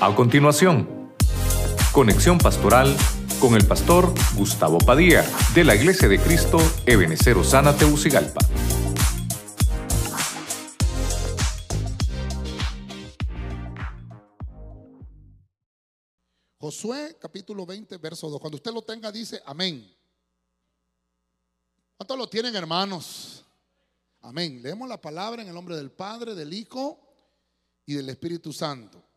A continuación, conexión pastoral con el pastor Gustavo Padilla de la Iglesia de Cristo Ebenecer Osana Teucigalpa. Josué capítulo 20, verso 2. Cuando usted lo tenga, dice amén. ¿Cuántos lo tienen, hermanos? Amén. Leemos la palabra en el nombre del Padre, del Hijo y del Espíritu Santo.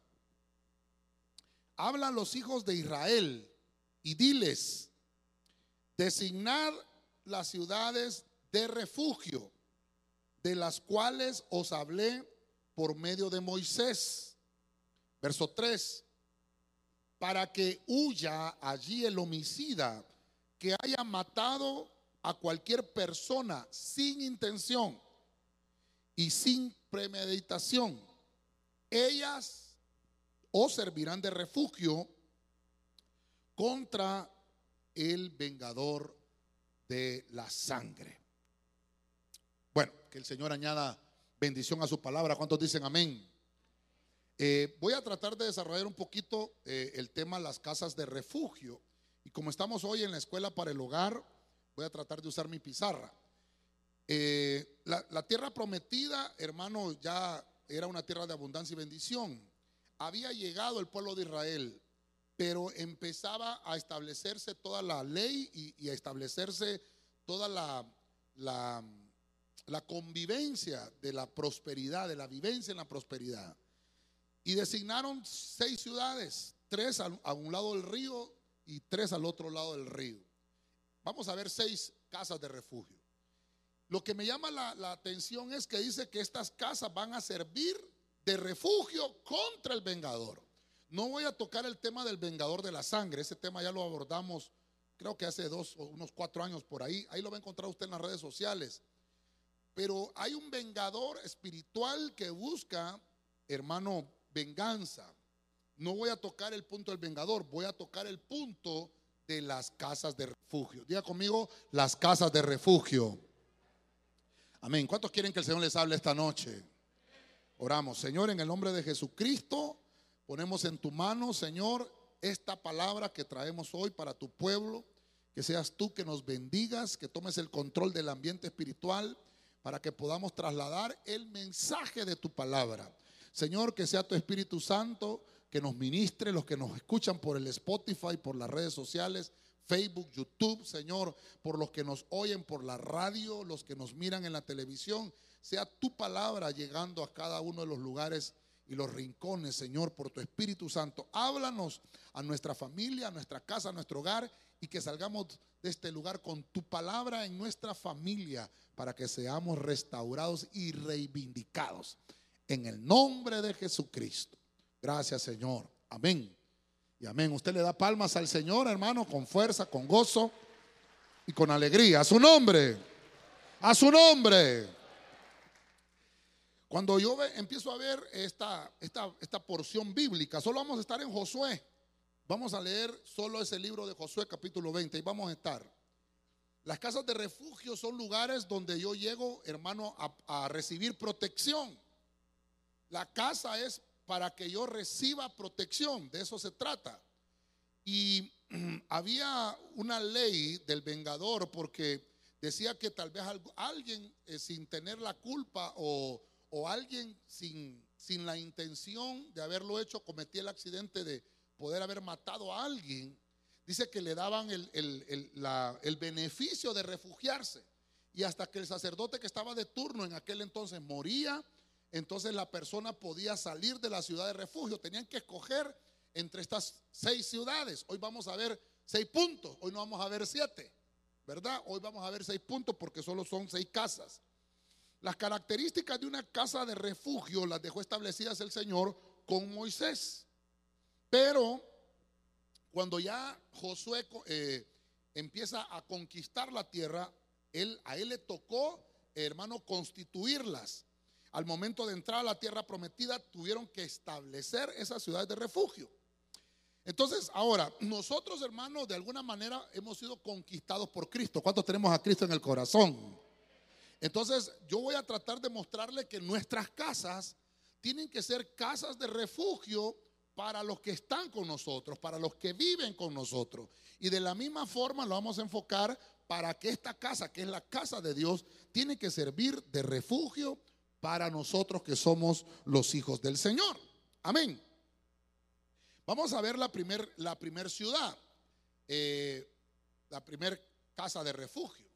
Habla a los hijos de Israel y diles, designad las ciudades de refugio, de las cuales os hablé por medio de Moisés. Verso 3 para que huya allí el homicida que haya matado a cualquier persona sin intención y sin premeditación. Ellas os servirán de refugio contra el vengador de la sangre. Bueno, que el Señor añada bendición a su palabra. ¿Cuántos dicen amén? Eh, voy a tratar de desarrollar un poquito eh, el tema las casas de refugio. Y como estamos hoy en la escuela para el hogar, voy a tratar de usar mi pizarra. Eh, la, la, tierra prometida, hermano, ya era una tierra de abundancia y bendición. Había llegado el pueblo de Israel, pero empezaba a establecerse toda la ley y, a establecerse toda la, la, convivencia de la prosperidad, de la vivencia en la prosperidad. Y designaron seis ciudades, tres a, un lado del río y tres al otro lado del río. Vamos a ver seis casas de refugio. Lo que me llama la, la, atención es que dice que estas casas van a servir de refugio contra el vengador. No voy a tocar el tema del vengador de la sangre, ese tema ya lo abordamos creo que hace dos o unos cuatro años por ahí, ahí lo va a encontrar usted en las redes sociales. Pero hay un vengador espiritual que busca, hermano, venganza. No voy a tocar el punto del vengador, voy a tocar el punto de las casas de refugio. Diga conmigo, las casas de refugio. Amén. ¿Cuántos quieren que el Señor les hable esta noche? Oramos, Señor, en el nombre de Jesucristo, ponemos en tu mano, Señor, esta palabra que traemos hoy para tu pueblo. Que seas tú que nos bendigas, que tomes el control del ambiente espiritual para que podamos trasladar el mensaje de tu palabra. Señor, que sea tu Espíritu Santo que nos ministre, los que nos escuchan por el Spotify, por las redes sociales, Facebook, YouTube, Señor, por los que nos oyen por la radio, los que nos miran en la televisión, sea tu palabra llegando a cada uno de los lugares y los rincones, Señor, por tu Espíritu Santo. Háblanos a nuestra familia, a nuestra casa, a nuestro hogar y que salgamos de este lugar con tu palabra en nuestra familia para que seamos restaurados y reivindicados en el nombre de Jesucristo. Gracias, Señor. Amén. Y amén. Usted le da palmas al Señor, hermano, con fuerza, con gozo y con alegría. A su nombre. A su nombre. Cuando yo empiezo a ver esta, esta, esta porción bíblica, solo vamos a estar en Josué. Vamos a leer solo ese libro de Josué capítulo 20 y vamos a estar. Las casas de refugio son lugares donde yo llego, hermano, a, recibir protección. La casa es para que yo reciba protección, de eso se trata. Y había una ley del vengador porque decía que tal vez alguien eh, sin tener la culpa o, alguien sin, sin, la intención de haberlo hecho cometía el accidente de poder haber matado a alguien, dice que le daban el, el beneficio de refugiarse. Y hasta que el sacerdote que estaba de turno en aquel entonces moría, entonces la persona podía salir de la ciudad de refugio. Tenían que escoger entre estas seis ciudades. Hoy vamos a ver seis puntos, hoy no vamos a ver siete, ¿verdad? Hoy vamos a ver seis puntos porque solo son seis casas. Las características de una casa de refugio las dejó establecidas el Señor con Moisés. Pero cuando ya Josué eh, empieza a conquistar la tierra, él, a él le tocó, hermano, constituirlas al momento de entrar a la tierra prometida, tuvieron que establecer esas ciudades de refugio. Entonces, ahora, nosotros hermanos, de alguna manera hemos sido conquistados por Cristo. ¿Cuántos tenemos a Cristo en el corazón? Entonces, yo voy a tratar de mostrarle que nuestras casas tienen que ser casas de refugio para los que están con nosotros, para los que viven con nosotros. Y de la misma forma lo vamos a enfocar para que esta casa, que es la casa de Dios, tiene que servir de refugio para nosotros que somos los hijos del Señor. Amén. Vamos a ver la primera la primer ciudad, eh, la primer casa de refugio.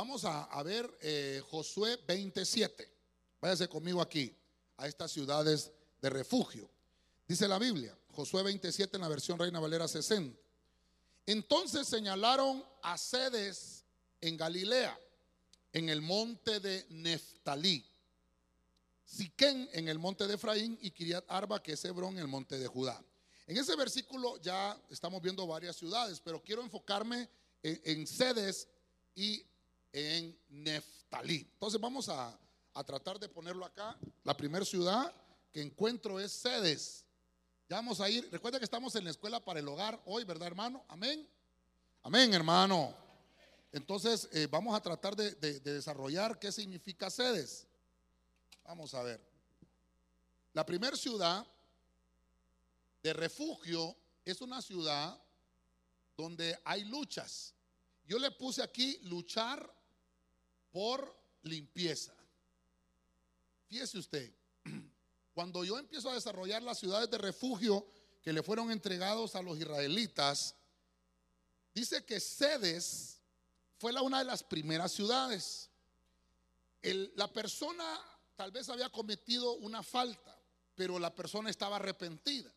Vamos a, ver eh, Josué 27. Váyase conmigo aquí, a estas ciudades de refugio. Dice la Biblia, Josué 27 en la versión Reina Valera 60. Entonces señalaron a sedes en Galilea, en el monte de Neftalí, Siquén en el monte de Efraín y Kiriat Arba, que es Hebrón en el monte de Judá. En ese versículo ya estamos viendo varias ciudades, pero quiero enfocarme en, sedes y en Neftalí. Entonces vamos a, a tratar de ponerlo acá. La primera ciudad que encuentro es sedes. Ya vamos a ir. Recuerda que estamos en la escuela para el hogar hoy, ¿verdad, hermano? Amén. Amén, hermano. Entonces eh, vamos a tratar de, de desarrollar qué significa sedes. Vamos a ver. La primera ciudad de refugio es una ciudad donde hay luchas. Yo le puse aquí luchar por limpieza. Fíjese usted, cuando yo empiezo a desarrollar las ciudades de refugio que le fueron entregados a los israelitas, dice que Sedes fue una de las primeras ciudades. la persona tal vez había cometido una falta, pero la persona estaba arrepentida.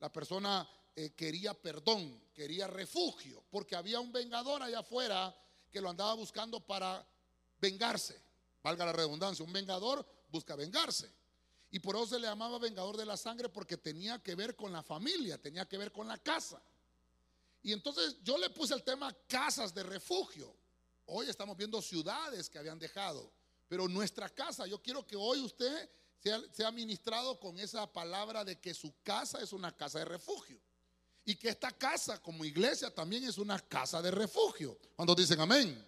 La persona eh, quería perdón, quería refugio, porque había un vengador allá afuera que lo andaba buscando para vengarse. Valga la redundancia, un vengador busca vengarse. Y por eso se le llamaba vengador de la sangre porque tenía que ver con la familia, tenía que ver con la casa. Y entonces yo le puse el tema casas de refugio. Hoy estamos viendo ciudades que habían dejado, pero nuestra casa, yo quiero que hoy usted sea, sea ministrado con esa palabra de que su casa es una casa de refugio. Y que esta casa como iglesia también es una casa de refugio. Cuando dicen amén.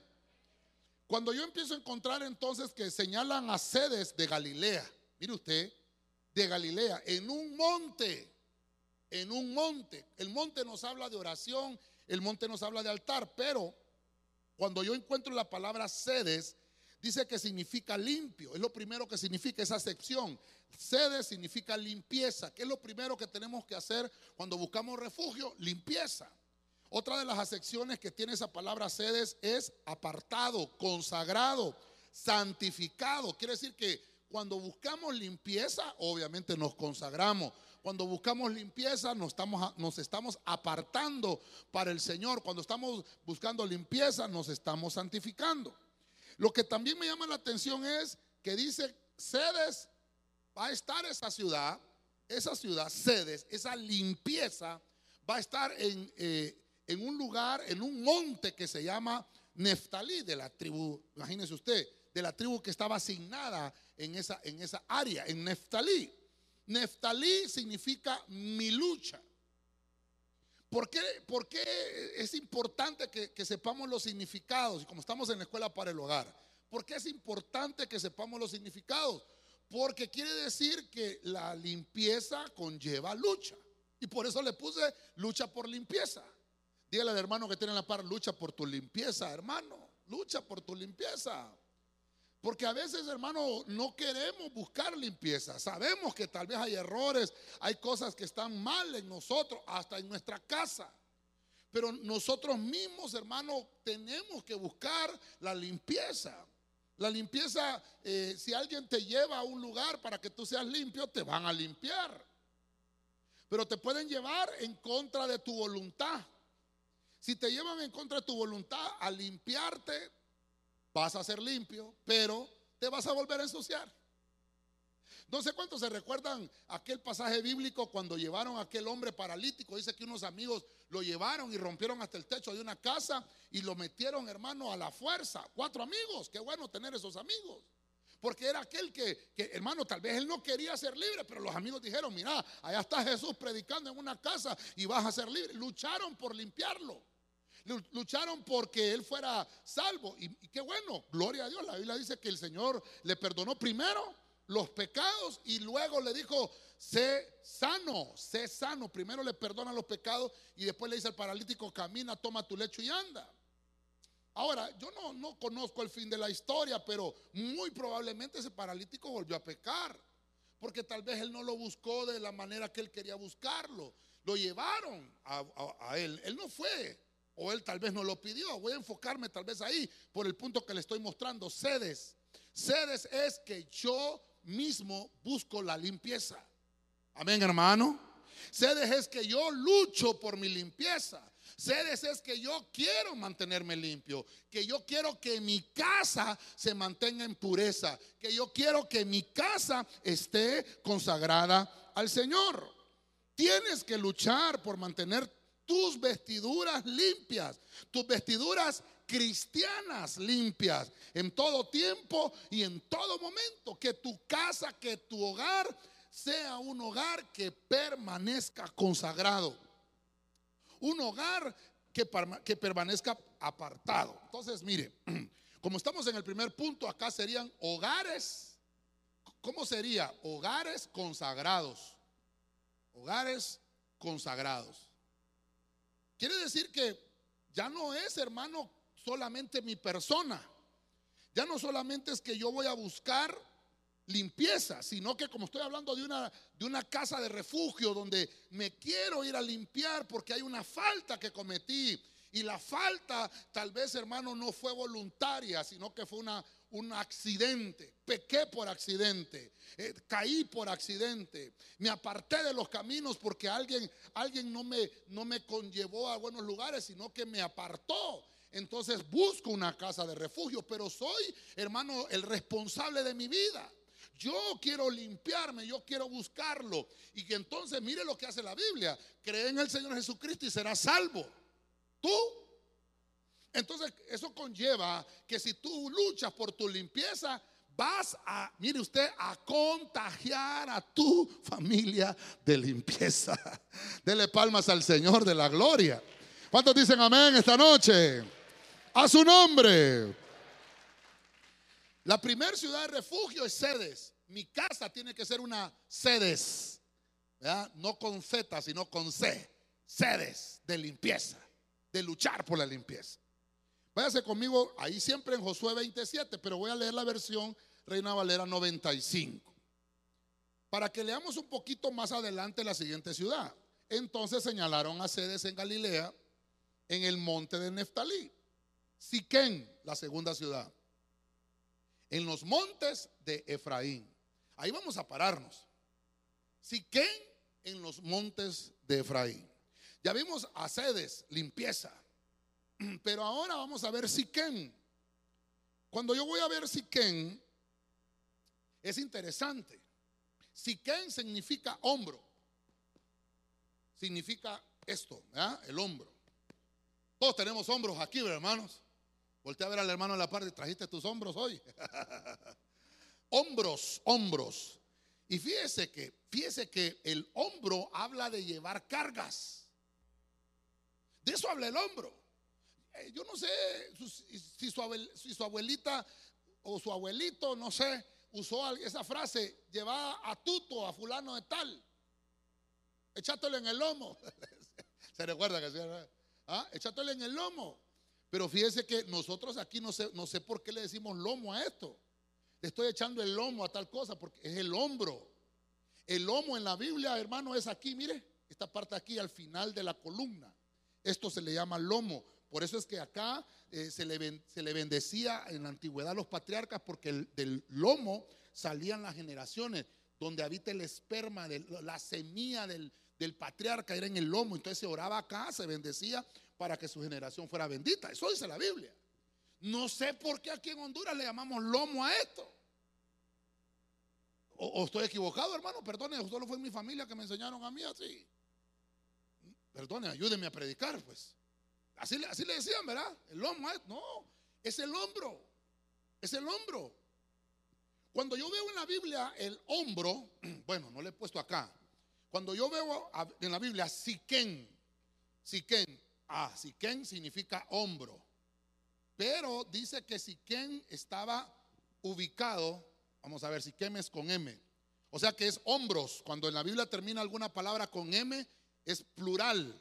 Cuando yo empiezo a encontrar entonces que señalan a sedes de Galilea, mire usted, de Galilea, en un monte, en un monte. El monte nos habla de oración, el monte nos habla de altar, pero cuando yo encuentro la palabra sedes, dice que significa limpio. Es lo primero que significa esa sección. Sedes significa limpieza. ¿Qué es lo primero que tenemos que hacer cuando buscamos refugio? Limpieza. Otra de las acepciones que tiene esa palabra sedes es apartado, consagrado, santificado. Quiere decir que cuando buscamos limpieza, obviamente nos consagramos. Cuando buscamos limpieza, nos estamos, nos estamos apartando para el Señor. Cuando estamos buscando limpieza, nos estamos santificando. Lo que también me llama la atención es que dice, sedes, va a estar esa ciudad, esa ciudad, sedes, esa limpieza, va a estar en, eh, en un lugar, en un monte que se llama Neftalí, de la tribu, imagínese usted, de la tribu que estaba asignada en esa, en esa área, en Neftalí. Neftalí significa mi lucha. ¿Por qué, es importante que, que, sepamos los significados? Y como estamos en la escuela para el hogar, ¿por qué es importante que sepamos los significados? Porque quiere decir que la limpieza conlleva lucha. Y por eso le puse lucha por limpieza. Dígale al hermano que tiene la par, lucha por tu limpieza, hermano. Lucha por tu limpieza. Porque a veces, hermano, no queremos buscar limpieza. Sabemos que tal vez hay errores, hay cosas que están mal en nosotros, hasta en nuestra casa. Pero nosotros mismos, hermano, tenemos que buscar la limpieza. La limpieza, eh, si alguien te lleva a un lugar para que tú seas limpio, te van a limpiar. Pero te pueden llevar en contra de tu voluntad. Si te llevan en contra de tu voluntad a limpiarte, vas a ser limpio, pero te vas a volver a ensuciar. No sé cuántos se recuerdan aquel pasaje bíblico cuando llevaron a aquel hombre paralítico. Dice que unos amigos lo llevaron y rompieron hasta el techo de una casa y lo metieron, hermano, a la fuerza. Cuatro amigos. Qué bueno tener esos amigos. Porque era aquel que, que, hermano, tal vez él no quería ser libre, pero los amigos dijeron, mira, allá está Jesús predicando en una casa y vas a ser libre. Lucharon por limpiarlo. Lucharon porque él fuera salvo. Y, qué bueno, gloria a Dios. La Biblia dice que el Señor le perdonó primero los pecados y luego le dijo, sé sano, sé sano. Primero le perdona los pecados y después le dice al paralítico, camina, toma tu lecho y anda. Ahora, yo no, no conozco el fin de la historia, pero muy probablemente ese paralítico volvió a pecar, porque tal vez él no lo buscó de la manera que él quería buscarlo. Lo llevaron a él, él no fue, o él tal vez no lo pidió. Voy a enfocarme tal vez ahí por el punto que le estoy mostrando. Sedes. Sedes es que yo mismo busco la limpieza. Amén, hermano. Sedes es que yo lucho por mi limpieza. Sedes es que yo quiero mantenerme limpio, que yo quiero que mi casa se mantenga en pureza, que yo quiero que mi casa esté consagrada al Señor. Tienes que luchar por mantener tus vestiduras limpias, tus vestiduras cristianas limpias en todo tiempo y en todo momento. Que tu casa, que tu hogar sea un hogar que permanezca consagrado. Un hogar que, que permanezca apartado. Entonces, mire, como estamos en el primer punto, acá serían hogares. ¿Cómo sería? Hogares consagrados. Hogares consagrados. Quiere decir que ya no es, hermano, solamente mi persona. Ya no solamente es que yo voy a buscar limpieza, sino que como estoy hablando de una, de una casa de refugio donde me quiero ir a limpiar porque hay una falta que cometí. Y la falta tal vez, hermano, no fue voluntaria, sino que fue una, un accidente. Pequé por accidente. Eh, caí por accidente. Me aparté de los caminos porque alguien, alguien no, me, no me conllevó a buenos lugares, sino que me apartó. Entonces busco una casa de refugio, pero soy, hermano, el responsable de mi vida. Yo quiero limpiarme, yo quiero buscarlo. Y que entonces mire lo que hace la Biblia. Cree en el Señor Jesucristo y serás salvo. Tú. Entonces eso conlleva que si tú luchas por tu limpieza, vas a, mire usted, a contagiar a tu familia de limpieza. Dele palmas al Señor de la gloria. ¿Cuántos dicen amén esta noche? A su nombre. La primera ciudad de refugio es Sedes. Mi casa tiene que ser una Sedes. No con Z, sino con C. Sedes de limpieza, de luchar por la limpieza. Váyase conmigo ahí siempre en Josué 27, pero voy a leer la versión Reina Valera 95. Para que leamos un poquito más adelante la siguiente ciudad. Entonces señalaron a sedes en Galilea, en el monte de Neftalí. Siquén, la segunda ciudad en los montes de Efraín. Ahí vamos a pararnos. Siquén en los montes de Efraín. Ya vimos a sedes, limpieza. Pero ahora vamos a ver Siquén. Cuando yo voy a ver Siquén, es interesante. Siquén significa hombro. Significa esto, el hombro. Todos tenemos hombros aquí, hermanos. Voltea a ver al hermano en la parte, trajiste tus hombros hoy. hombros, hombros. Y fíjese que, fíjese que el hombro habla de llevar cargas. De eso habla el hombro. Eh, yo no sé si su, abuelita o su abuelito, no sé, usó esa frase, lleva a tuto, a fulano de tal. Echátelo en el lomo. Se recuerda que se ¿Ah? En el lomo. Pero fíjese que nosotros aquí no sé, no sé por qué le decimos lomo a esto. Le estoy echando el lomo a tal cosa porque es el hombro. El lomo en la Biblia, hermano, es aquí, mire, esta parte aquí al final de la columna. Esto se le llama lomo. Por eso es que acá eh, se, le, se, le, bendecía en la antigüedad a los patriarcas porque del lomo salían las generaciones, donde habita el esperma, de, la semilla del, del patriarca era en el lomo. Entonces se oraba acá, se bendecía para que su generación fuera bendita. Eso dice la Biblia. No sé por qué aquí en Honduras le llamamos lomo a esto. O, estoy equivocado, hermano, perdone, solo fue mi familia que me enseñaron a mí así. Perdone, ayúdenme a predicar, pues. Así, le decían, ¿verdad? El lomo es, no, es el hombro. Es el hombro. Cuando yo veo en la Biblia el hombro, bueno, no le he puesto acá. Cuando yo veo en la Biblia Siquén, Siquén, Ah, Siquén significa hombro. Pero dice que Siquén estaba ubicado Vamos a ver si es con M. O sea que es hombros. Cuando en la Biblia termina alguna palabra con M, es plural.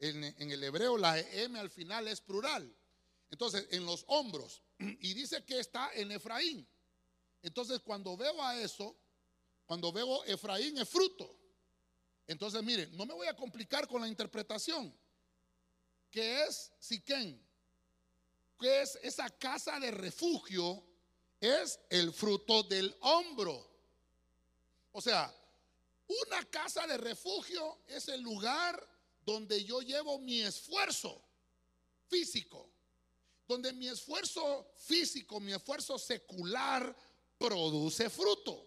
En, el hebreo la M al final es plural. Entonces, en los hombros. Y dice que está en Efraín. Entonces, cuando veo a eso, cuando veo Efraín es fruto. Entonces, miren, no me voy a complicar con la interpretación. ¿Qué es Siquén? ¿Qué es esa casa de refugio? Es el fruto del hombro. O sea, una casa de refugio es el lugar donde yo llevo mi esfuerzo físico, donde mi esfuerzo físico, mi esfuerzo secular produce fruto.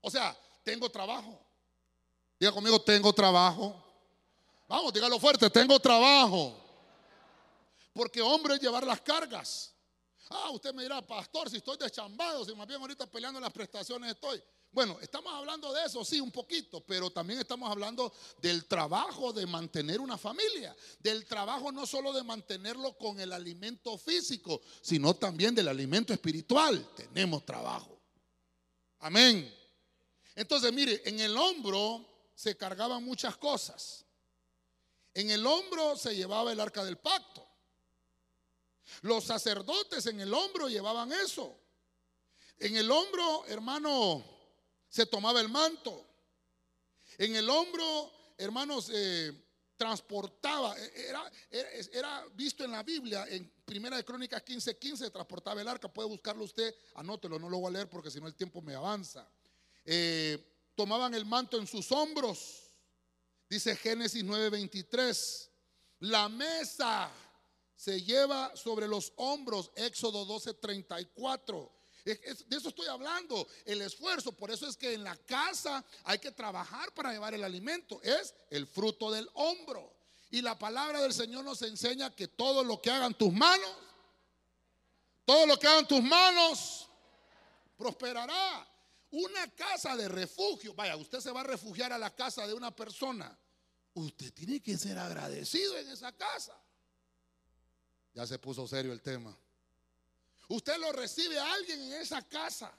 O sea, tengo trabajo. Diga conmigo, tengo trabajo. Vamos, dígalo fuerte, tengo trabajo. Porque hombre es llevar las cargas. Ah, usted me dirá, pastor, si estoy deschambado, si más bien ahorita peleando las prestaciones estoy. Bueno, estamos hablando de eso, sí, un poquito, pero también estamos hablando del trabajo de mantener una familia, del trabajo no solo de mantenerlo con el alimento físico, sino también del alimento espiritual. Tenemos trabajo. Amén. Entonces, mire, en el hombro se cargaban muchas cosas. En el hombro se llevaba el arca del pacto. Los sacerdotes en el hombro llevaban eso. En el hombro, hermano, se tomaba el manto. En el hombro, hermanos, eh, transportaba, e, era, era, visto en la Biblia, en Primera de Crónicas 15, 15, transportaba el arca, puede buscarlo usted, anótelo, no lo voy a leer porque si no el tiempo me avanza. Eh, tomaban el manto en sus hombros, dice Génesis 9:23, la mesa se lleva sobre los hombros, Éxodo 12:34 de eso estoy hablando, el esfuerzo. Por eso es que en la casa hay que trabajar para llevar el alimento. Es el fruto del hombro. Y la palabra del Señor nos enseña que todo lo que hagan tus manos, todo lo que hagan tus manos, prosperará. Una casa de refugio, vaya, usted se va a refugiar a la casa de una persona. Usted tiene que ser agradecido en esa casa. Ya se puso serio el tema. Usted lo recibe a alguien en esa casa.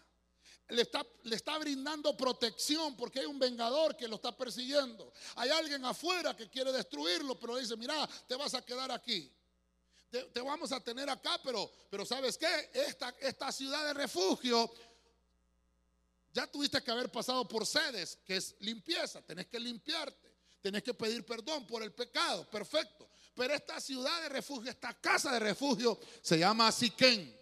Le está, le está, brindando protección porque hay un vengador que lo está persiguiendo. Hay alguien afuera que quiere destruirlo, pero dice, mira, te vas a quedar aquí. Te, vamos a tener acá, pero, pero ¿sabes qué? Esta, esta ciudad de refugio, ya tuviste que haber pasado por sedes, que es limpieza. Tenés que limpiarte. Tenés que pedir perdón por el pecado. Perfecto. Pero esta ciudad de refugio, esta casa de refugio, se llama Siquén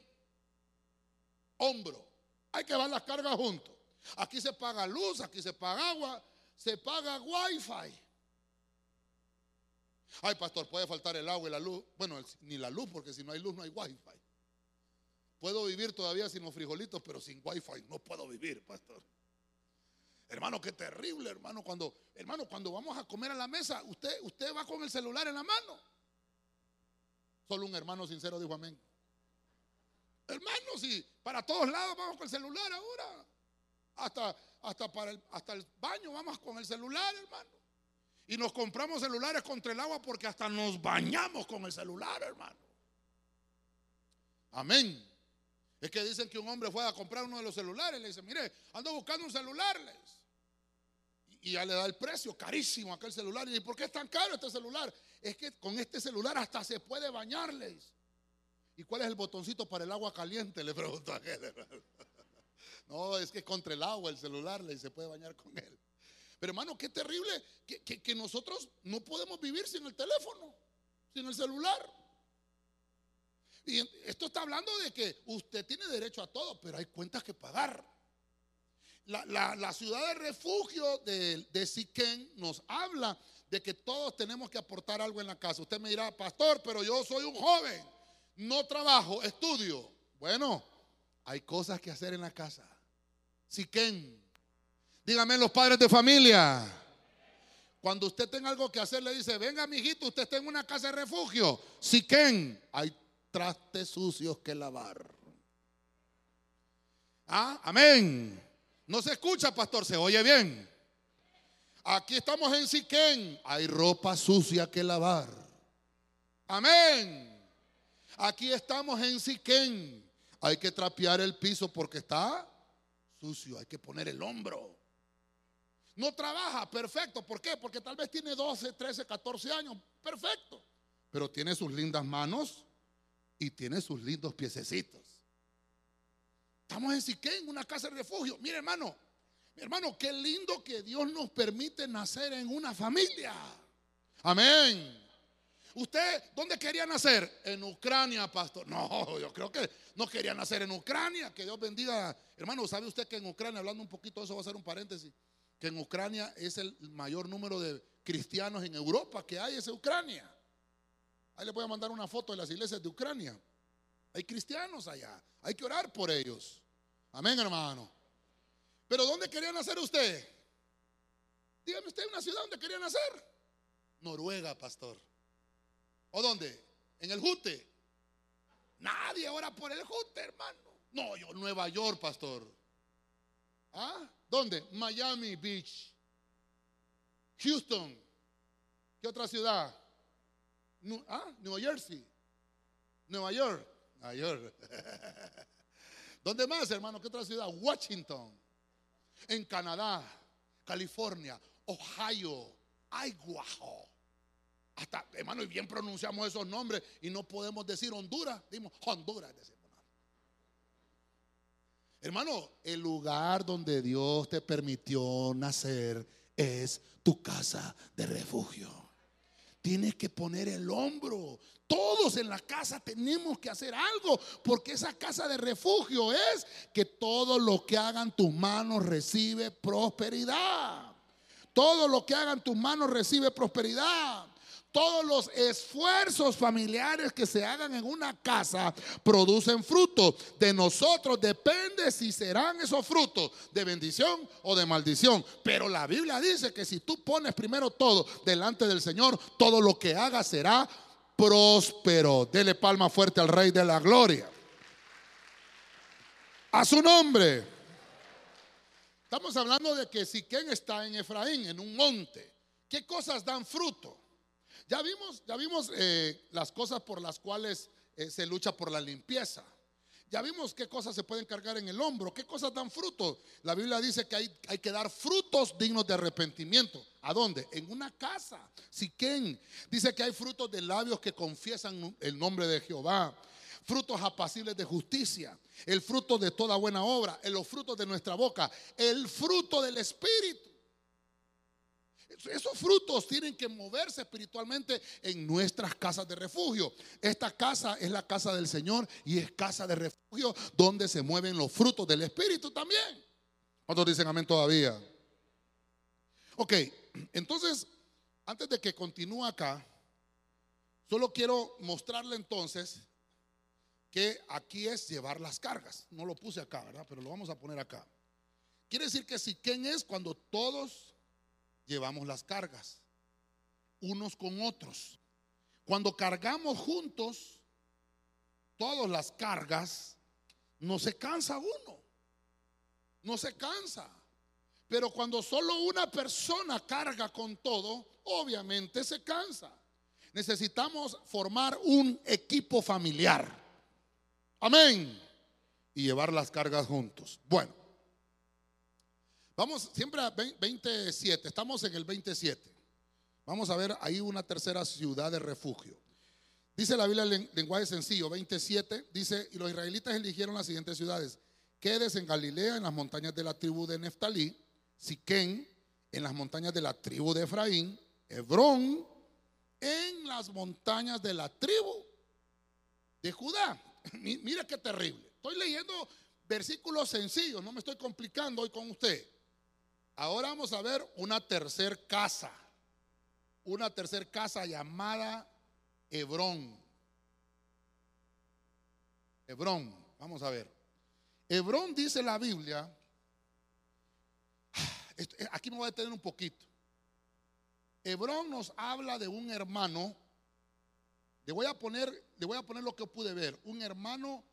hombro. Hay que dar las cargas juntos. Aquí se paga luz, aquí se paga agua, se paga wifi. Ay, pastor, puede faltar el agua y la luz. Bueno, ni la luz, porque si no hay luz no hay wifi. Puedo vivir todavía sin los frijolitos, pero sin wifi no puedo vivir, pastor. Hermano, qué terrible, hermano. Cuando, hermano, cuando vamos a comer a la mesa, usted, usted va con el celular en la mano. Solo un hermano sincero dijo amén. Hermanos, y para todos lados vamos con el celular ahora. Hasta, hasta, para hasta el baño vamos con el celular, hermano. Y nos compramos celulares contra el agua porque hasta nos bañamos con el celular, hermano. Amén. Es que dicen que un hombre fue a comprar uno de los celulares. Le dice, mire, ando buscando un celular. Y ya le da el precio, carísimo aquel celular. Y dice, ¿por qué es tan caro este celular? Es que con este celular hasta se puede bañarles. ¿Y cuál es el botoncito para el agua caliente? Le pregunto a. No, es que contra el agua el celular le se puede bañar con él. Pero hermano, qué terrible que, que, nosotros no podemos vivir sin el teléfono, sin el celular. Esto está hablando de que usted tiene derecho a todo, pero hay cuentas que pagar. La, la, ciudad de refugio de, de Siquén nos habla de que todos tenemos que aportar algo en la casa. Usted me dirá, pastor, pero yo soy un joven no trabajo, estudio. Bueno, hay cosas que hacer en la casa. Siquén. Dígame los padres de familia. Cuando usted tenga algo que hacer, le dice, venga, mijito, usted está en una casa de refugio. Siquén. Hay trastes sucios que lavar. Ah, amén. No se escucha, pastor, se oye bien. Aquí estamos en Siquén. Hay ropa sucia que lavar. Amén. Aquí estamos en Siquén. Hay que trapear el piso porque está sucio, hay que poner el hombro. No trabaja, perfecto. ¿Por qué? Porque tal vez tiene 12, 13, 14 años, perfecto. Pero tiene sus lindas manos y tiene sus lindos piececitos. Estamos en Siquén, una casa de refugio. Mire, hermano, hermano, qué lindo que Dios nos permite nacer en una familia. Amén. ¿Usted dónde quería nacer? En Ucrania, pastor. No, yo creo que no quería nacer en Ucrania. Que Dios bendiga. Hermano, ¿sabe usted que en Ucrania, hablando un poquito de eso, va a ser un paréntesis, que en Ucrania es el mayor número de cristianos en Europa que hay, es Ucrania. Ahí le voy a mandar una foto de las iglesias de Ucrania. Hay cristianos allá. Hay que orar por ellos. Amén, hermano. Pero ¿dónde quería nacer usted? Dígame usted una ciudad donde quería nacer. Noruega, pastor. ¿O dónde? En el Jute. Nadie ora por el Jute, hermano. No, yo Nueva York, pastor. ¿Ah? ¿Dónde? Miami Beach. Houston. ¿Qué otra ciudad? ¿Ah? New Jersey. Nueva York. Nueva York. ¿Dónde más, hermano? ¿Qué otra ciudad? Washington. En Canadá, California, Ohio, Idaho. Hasta, hermano, y bien pronunciamos esos nombres y no podemos decir Honduras, dimos Honduras. Hermano, el lugar donde Dios te permitió nacer es tu casa de refugio. Tienes que poner el hombro. Todos en la casa tenemos que hacer algo, porque esa casa de refugio es que todo lo que hagan tus manos recibe prosperidad. Todo lo que hagan tus manos recibe prosperidad. Todos los esfuerzos familiares que se hagan en una casa producen frutos. De nosotros depende si serán esos frutos de bendición o de maldición. Pero la Biblia dice que si tú pones primero todo delante del Señor, todo lo que hagas será próspero. Dele palma fuerte al Rey de la Gloria. A su nombre. Estamos hablando de que si quien está en Efraín, en un monte, ¿qué cosas dan fruto? Ya vimos, ya vimos eh, las cosas por las cuales eh, se lucha por la limpieza. Ya vimos qué cosas se pueden cargar en el hombro, qué cosas dan frutos. La Biblia dice que hay, que dar frutos dignos de arrepentimiento. ¿A dónde? En una casa. Siquén. Dice que hay frutos de labios que confiesan el nombre de Jehová. Frutos apacibles de justicia. El fruto de toda buena obra. Los frutos de nuestra boca. El fruto del Espíritu. Esos frutos tienen que moverse espiritualmente en nuestras casas de refugio. Esta casa es la casa del Señor y es casa de refugio donde se mueven los frutos del Espíritu también. ¿Cuántos dicen amén todavía? Ok, entonces, antes de que continúe acá, solo quiero mostrarle entonces que aquí es llevar las cargas. No lo puse acá, ¿verdad? Pero lo vamos a poner acá. Quiere decir que si quién es cuando todos llevamos las cargas, unos con otros. Cuando cargamos juntos, todas las cargas, no se cansa uno, no se cansa. Pero cuando solo una persona carga con todo, obviamente se cansa. Necesitamos formar un equipo familiar. Amén. Y llevar las cargas juntos. Bueno, Vamos siempre a 27, estamos en el 27. Vamos a ver ahí una tercera ciudad de refugio. Dice la Biblia en lenguaje sencillo, 27, dice, y los israelitas eligieron las siguientes ciudades. Quedes en Galilea, en las montañas de la tribu de Neftalí, Siquén, en las montañas de la tribu de Efraín, Hebrón, en las montañas de la tribu de Judá. Mira qué terrible. Estoy leyendo versículos sencillos, no me estoy complicando hoy con usted. Ahora vamos a ver una tercer casa. Una tercer casa llamada Hebrón. Hebrón, vamos a ver. Hebrón dice la Biblia. Eh, aquí me voy a detener un poquito. Hebrón nos habla de un hermano. Le voy a poner, le voy a poner lo que pude ver. Un hermano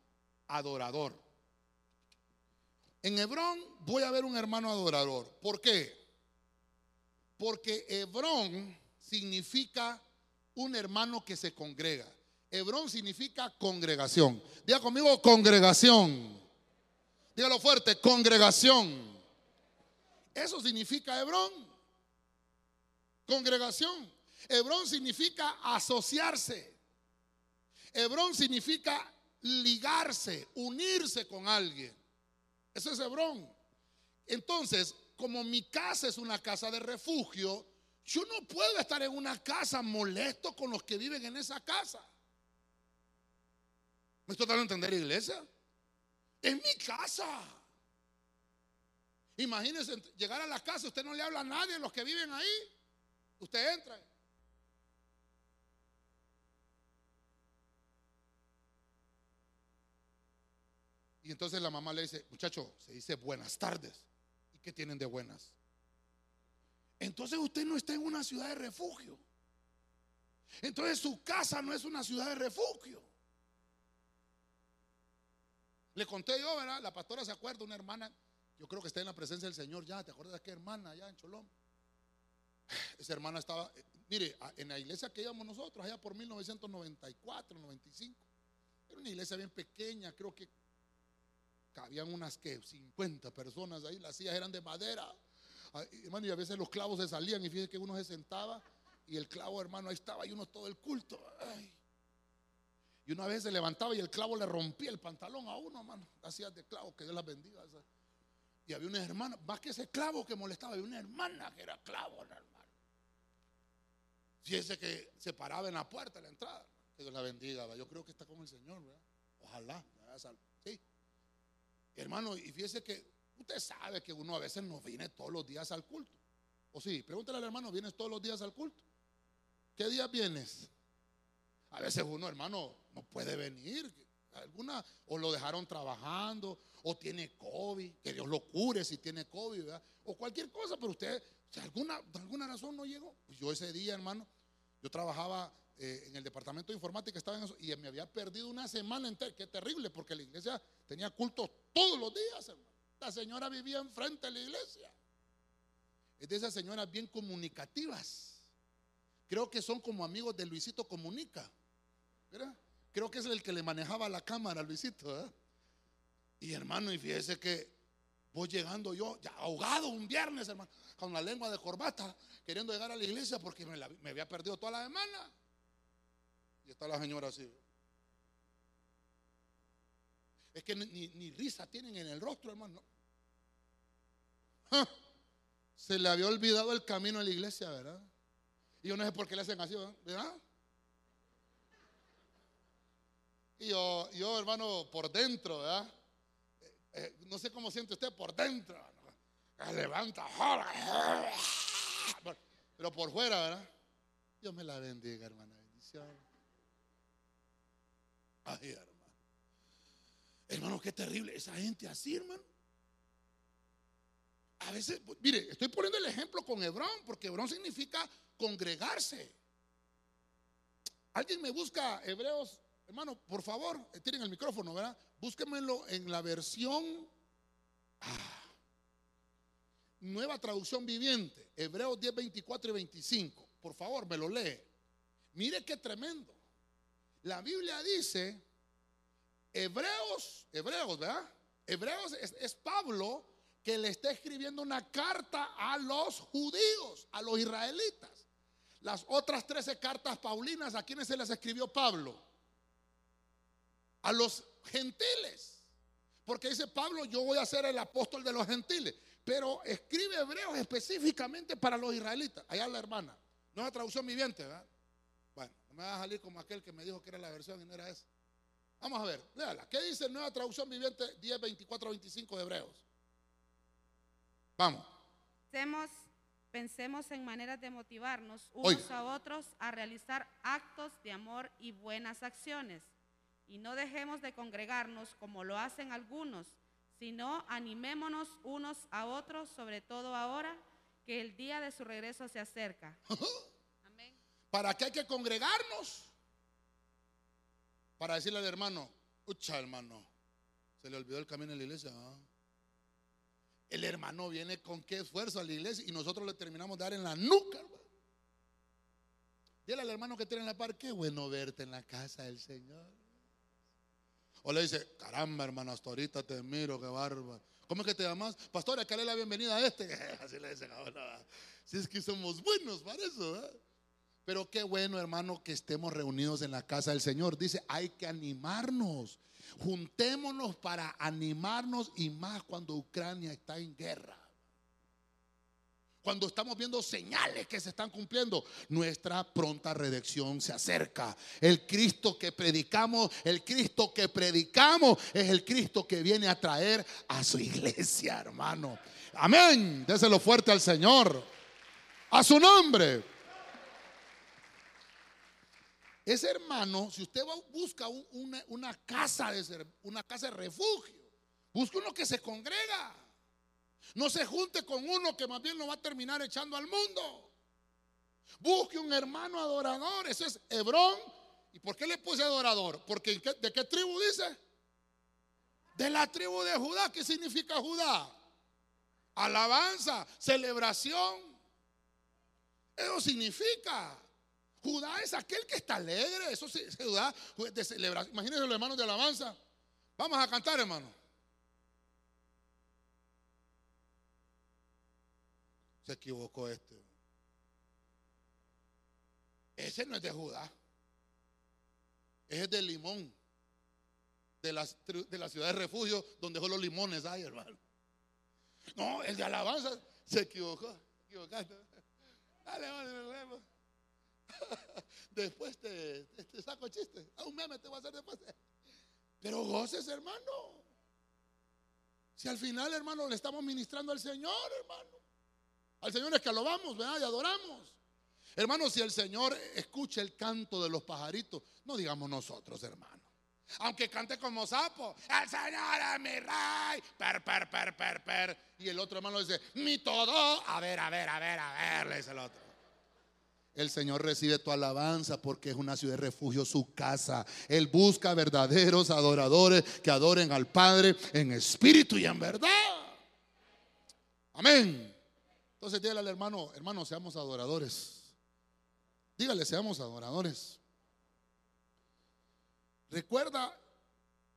adorador. En Hebrón voy a ver un hermano adorador. ¿Por qué? Porque Hebrón significa un hermano que se congrega. Hebrón significa congregación. Diga conmigo, congregación. Dígalo fuerte, congregación. Eso significa Hebrón. Congregación. Hebrón significa asociarse. Hebrón significa ligarse, unirse con alguien. Eso es Hebrón. Entonces, como mi casa es una casa de refugio, yo no puedo estar en una casa molesto con los que viven en esa casa. ¿Me estoy dando a entender, iglesia? Es mi casa. Imagínense llegar a la casa, usted no le habla a nadie, los que viven ahí. Usted entra. Y entonces la mamá le dice, muchacho, se dice buenas tardes. ¿Y qué tienen de buenas? Entonces usted no está en una ciudad de refugio. Entonces su casa no es una ciudad de refugio. Le conté yo, ¿verdad? La pastora se acuerda, una hermana, yo creo que está en la presencia del Señor ya. ¿Te acuerdas de qué hermana allá en Cholón? Esa hermana estaba, eh, mire, en la iglesia que íbamos nosotros, allá por 1994, 95. Era una iglesia bien pequeña, creo que cabían unas que 50 personas ahí, las sillas eran de madera. Hermano, y a veces los clavos se salían y fíjese que uno se sentaba y el clavo, hermano, ahí estaba y uno todo el culto. Y una vez se levantaba y el clavo le rompía el pantalón a uno, hermano. Hacía de clavo, que Dios las bendiga. Y había una hermana, más que ese clavo que molestaba, había una hermana que era clavo, hermano. Fíjese que se paraba en la puerta de la entrada. Que Dios la bendiga. Yo creo que está con el Señor, ¿verdad? Ojalá. Sí. Hermano, y fíjese que usted sabe que uno a veces no viene todos los días al culto. O sí, pregúntale al hermano, ¿vienes todos los días al culto? ¿Qué día vienes? A veces uno, hermano, no puede venir. Alguna, o lo dejaron trabajando, o tiene COVID, que Dios lo cure si tiene COVID. O cualquier cosa, pero usted, si alguna, alguna razón no llegó. Pues yo ese día, hermano, yo trabajaba eh, en el departamento de informática, estaba en eso, y me había perdido una semana entera. Qué terrible, porque la iglesia tenía cultos todos los días, hermano. La señora vivía enfrente de la iglesia. Es de esas señoras bien comunicativas. Creo que son como amigos de Luisito Comunica. Creo que es el que le manejaba la cámara Luisito. Y hermano, y fíjese que voy llegando yo, ya ahogado un viernes, con la lengua de corbata, queriendo llegar a la iglesia porque me había perdido toda la semana. Y está la señora así. Es que ni, risa tienen en el rostro, hermano. Se le había olvidado el camino a la iglesia, ¿verdad? Y yo no sé por qué le hacen así, ¿verdad? Y yo, yo hermano, por dentro, ¿verdad? Eh, eh, no sé cómo siente usted por dentro. Levanta, pero por fuera, ¿verdad? Dios me la bendiga, hermana. Bendición. Ay, hermano. Hermano, qué terrible. Esa gente así, hermano. A veces, mire, estoy poniendo el ejemplo con Hebrón, porque Hebrón significa congregarse. Alguien me busca Hebreos, hermano, por favor, eh, tienen el micrófono, ¿verdad? Búsquenmelo en la versión ah, nueva traducción viviente, Hebreos 10, 24 y 25. Por favor, me lo lee. Mire qué tremendo. La Biblia dice, Hebreos, Hebreos, ¿verdad? Hebreos es, Pablo que le está escribiendo una carta a los judíos, a los israelitas. Las otras 13 cartas paulinas, ¿a quiénes se las escribió Pablo? A los gentiles. Porque dice Pablo, yo voy a ser el apóstol de los gentiles. Pero escribe Hebreos específicamente para los israelitas. Allá la hermana. No es la traducción viviente, ¿verdad? Me va a salir como aquel que me dijo que era la versión y no era esa. Vamos a ver, léala. ¿Qué dice Nueva Traducción Viviente 10, 24, 25 de Hebreos? Vamos. pensemos en maneras de motivarnos unos a otros a realizar actos de amor y buenas acciones. Y no dejemos de congregarnos como lo hacen algunos, sino animémonos unos a otros, sobre todo ahora que el día de su regreso se acerca. ¿Para qué hay que congregarnos? Para decirle al hermano, ucha hermano, se le olvidó el camino en la iglesia. ¿ah? El hermano viene con qué esfuerzo a la iglesia y nosotros le terminamos de dar en la nuca. Hermano. Dile al hermano que tiene en la par, qué bueno verte en la casa del Señor. O le dice, caramba, hermano, hasta ahorita te miro, qué bárbaro. ¿Cómo es que te llamas? Pastor, que le la bienvenida a este. Así le dicen ahora. Si es que somos buenos para eso. Pero qué bueno, hermano, que estemos reunidos en la casa del Señor. Dice, hay que animarnos. Juntémonos para animarnos y más cuando Ucrania está en guerra cuando estamos viendo señales que se están cumpliendo, nuestra pronta redención se acerca. El Cristo que predicamos, el Cristo que predicamos es el Cristo que viene a traer a su iglesia, hermano. Amén. Déselo fuerte al Señor. A su nombre. Ese hermano, si usted busca una, casa de, una casa de refugio, busca uno que se congrega. No se junte con uno que más bien lo va a terminar echando al mundo. Busque un hermano adorador. Ese es Hebrón. ¿Y por qué le puse adorador? Porque ¿de qué tribu dice? De la tribu de Judá. ¿Qué significa Judá? Alabanza, celebración. Eso significa. Judá es aquel que está alegre. Eso es Judá de celebración. Imagínense los hermanos de alabanza. Vamos a cantar, hermano. Se equivocó este. Ese no es de Judá. Ese es de Limón. De la, de la ciudad de refugio donde dejó los limones hay, hermano. No, el de alabanza se equivocó. Equivocaste. Dale, vale, Después te, saco chiste. A un meme te voy a hacer después. Pero goces, hermano. Si al final, hermano, le estamos ministrando al Señor, hermano. Al Señor es que lo vamos, ¿verdad? Y adoramos. Hermanos, si el Señor escucha el canto de los pajaritos, no digamos nosotros, hermano. Aunque cante como sapo, el Señor es mi rey, per, per, per, per, per. Y el otro hermano dice, mi todo, a ver, a ver, a ver, a ver, le dice el otro. El Señor recibe tu alabanza porque es una ciudad de refugio, su casa. Él busca verdaderos adoradores que adoren al Padre en espíritu y en verdad. Amén. Entonces dígale al hermano, hermano, seamos adoradores. Dígale, seamos adoradores. Recuerda